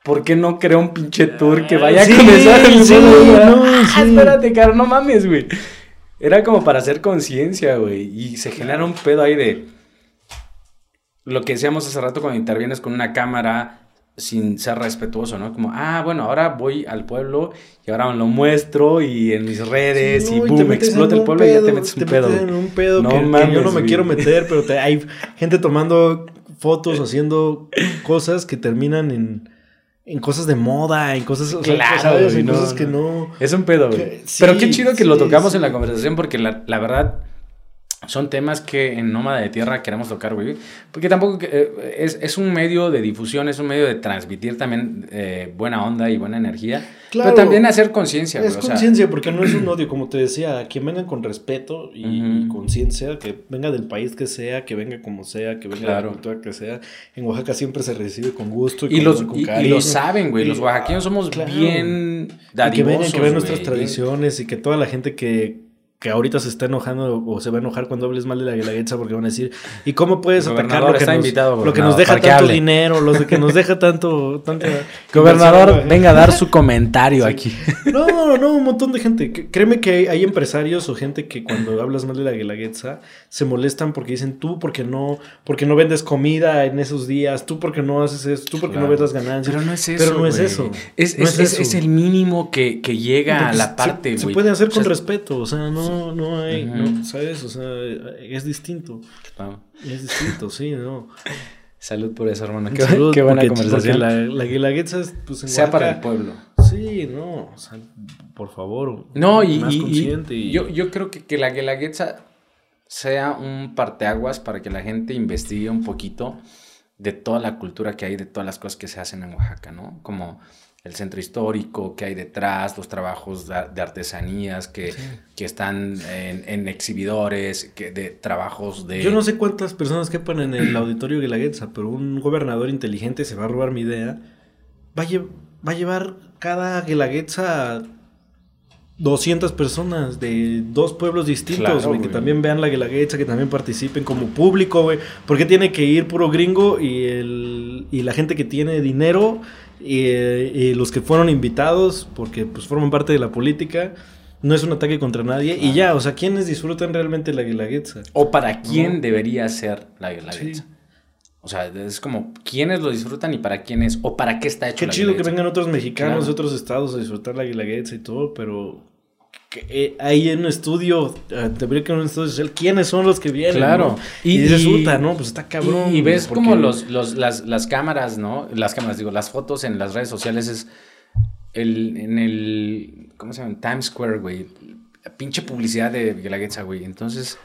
¿Por qué no creo un pinche tour que vaya a comenzar el sí, no, ah, espérate, caro, no mames, güey. Era como para hacer conciencia, güey. Y se genera un pedo ahí de. Lo que decíamos hace rato cuando intervienes con una cámara, sin ser respetuoso, ¿no? Como, ah, bueno, ahora voy al pueblo y ahora lo muestro y en mis redes y boom, explota el pueblo y ya te metes un pedo. en un pedo no que, yo no me quiero meter, pero hay gente tomando fotos, haciendo cosas que terminan en, en cosas de moda, en cosas, claro, En cosas que no... Es un pedo, güey. pero qué chido que lo tocamos en la conversación porque la, la verdad son temas que en Nómada de Tierra queremos tocar, güey. Porque tampoco eh, es, es, un medio de difusión, es un medio de transmitir también eh, buena onda y buena energía. Claro, pero también hacer conciencia, Es conciencia, porque no es un odio, como te decía, quien venga con respeto y, conciencia, que venga del país que sea, que venga como sea, que venga de la cultura que sea. En Oaxaca siempre se recibe con gusto y, los, y, lo saben, güey. Los oaxaqueños somos bien dadivosos, que vengan, que vean nuestras tradiciones y que toda la gente que que ahorita se está enojando o se va a enojar cuando hables mal de la Guelaguetza porque van a decir, ¿y cómo puedes atacar lo que, nos, lo que nos deja tanto dinero, lo que nos deja tanto... tanto gobernador, venga a dar su comentario aquí. No, no, no, un montón de gente. Créeme que hay, empresarios o gente que cuando hablas mal de la Guelaguetza se molestan porque dicen, tú porque no, porque no vendes comida en esos días, tú porque no haces eso, tú porque no ves las ganancias. Pero no es eso, Pero no es eso. Es, es, el mínimo que, que llega a la parte, Se, se puede hacer con respeto, o sea, no no, hay, no, ¿sabes? O sea, es distinto. Es distinto, sí, ¿no? Salud por eso, hermano. Qué, qué buena conversación. La, la guelaguetza es, pues, Sea para el pueblo. Sí, no, o sea, por favor. No, y, Yo, yo creo que, que la Guelaguetza sea un parteaguas para que la gente investigue un poquito de toda la cultura que hay, de todas las cosas que se hacen en Oaxaca, ¿no? Como el centro histórico que hay detrás, los trabajos de, artesanías que, que están en, exhibidores, que de trabajos de... Yo no sé cuántas personas quepan en el auditorio de Guelaguetza, pero un gobernador inteligente se va a robar mi idea. Va a, va a llevar cada Guelaguetza 200 personas de dos pueblos distintos, güey, que también vean la Guelaguetza, que también participen como público, güey. ¿Por qué tiene que ir puro gringo y, el, y la gente que tiene dinero y, los que fueron invitados, porque pues forman parte de la política? No es un ataque contra nadie. Y ya, o sea, ¿quiénes disfrutan realmente la Guelaguetza? O para quién debería ser la Guelaguetza. O sea, es como quiénes lo disfrutan y para quiénes, o para qué está hecho. Qué chido que vengan otros mexicanos de otros estados a disfrutar la guelaguetza y todo, pero que, eh, ahí en un estudio, debería ah, que en un estudio social, ¿quiénes son los que vienen? Claro. Y, resulta, ¿no? Pues está cabrón. Y, ves como los, los, las, las cámaras, ¿no? Las cámaras, digo, las fotos en las redes sociales es el, en el, ¿cómo se llama? Times Square, güey. Pinche publicidad de Guelaguetza, güey. Entonces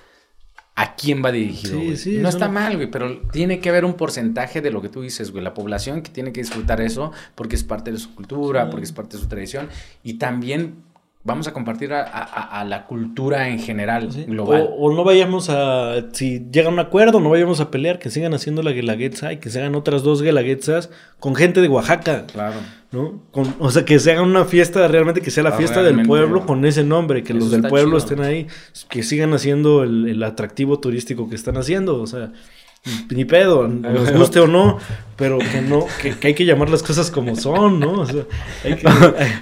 a quién va dirigido. no está mal, güey, pero tiene que haber un porcentaje de lo que tú dices, güey. La población que tiene que disfrutar eso porque es parte de su cultura, porque es parte de su tradición. Y también vamos a compartir a, la cultura en general, global. O, no vayamos a, si llega un acuerdo, no vayamos a pelear, que sigan haciendo la guelaguetza y que se hagan otras dos guelaguetzas con gente de Oaxaca. Claro. ¿no? o sea, que se haga una fiesta realmente que sea la ah, fiesta del pueblo con ese nombre, que los del pueblo estén ahí, que sigan haciendo el, atractivo turístico que están haciendo, o sea, ni pedo, nos guste o no, pero que no, que, hay que llamar las cosas como son, ¿no?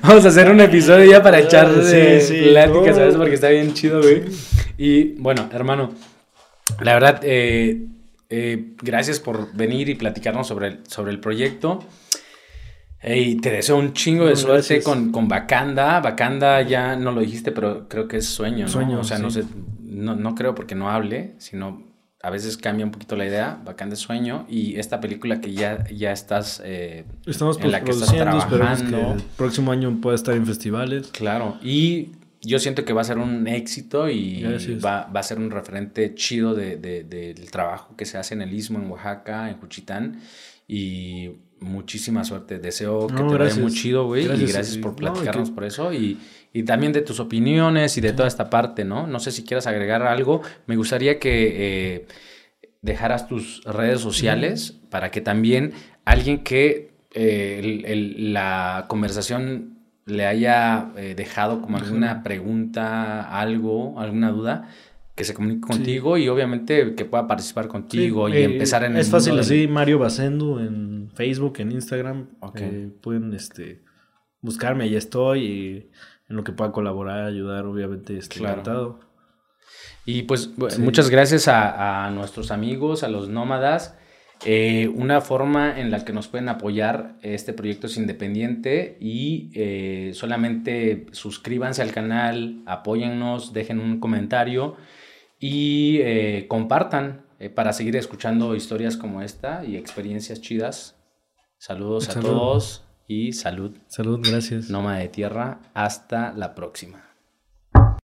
Vamos a hacer un episodio ya para echar de sí, ¿sabes? Porque está bien chido, güey. Y bueno, hermano, la verdad, eh, eh, gracias por venir y platicarnos sobre el, sobre el proyecto. Y te deseo un chingo de suerte con, con Bacanda. Bacanda ya no lo dijiste, pero creo que es sueño, ¿no? Sueño, o sea, no sé, no, no, creo porque no hable, sino a veces cambia un poquito la idea. Bacanda es sueño. Y esta película que ya, ya estás eh, Estamos en la que estás trabajando. el próximo año pueda estar en festivales. Claro. Y yo siento que va a ser un éxito y va, va, a ser un referente chido de, de, del trabajo que se hace en el Istmo, en Oaxaca, en Juchitán. Y muchísima suerte. Deseo que te vaya muy chido, güey. y gracias por platicarnos por eso. Y, y, también de tus opiniones y de toda esta parte, ¿no? No sé si quieras agregar algo. Me gustaría que eh, dejaras tus redes sociales para que también alguien que eh, la conversación le haya eh, dejado como alguna pregunta, algo, alguna duda, que se comunique contigo y obviamente que pueda participar contigo y empezar en el Es fácil así, Mario Basendo en Facebook, en Instagram. Eh, pueden este, buscarme, ahí estoy y en lo que pueda colaborar, ayudar, obviamente estoy encantado. Y pues muchas gracias a, nuestros amigos, a los nómadas. Eh, una forma en la que nos pueden apoyar este proyecto es independiente y eh, solamente suscríbanse al canal, apóyennos, dejen un comentario y eh, compartan para seguir escuchando historias como esta y experiencias chidas. Saludos a todos y salud. Salud, gracias. Noma de tierra. Hasta la próxima.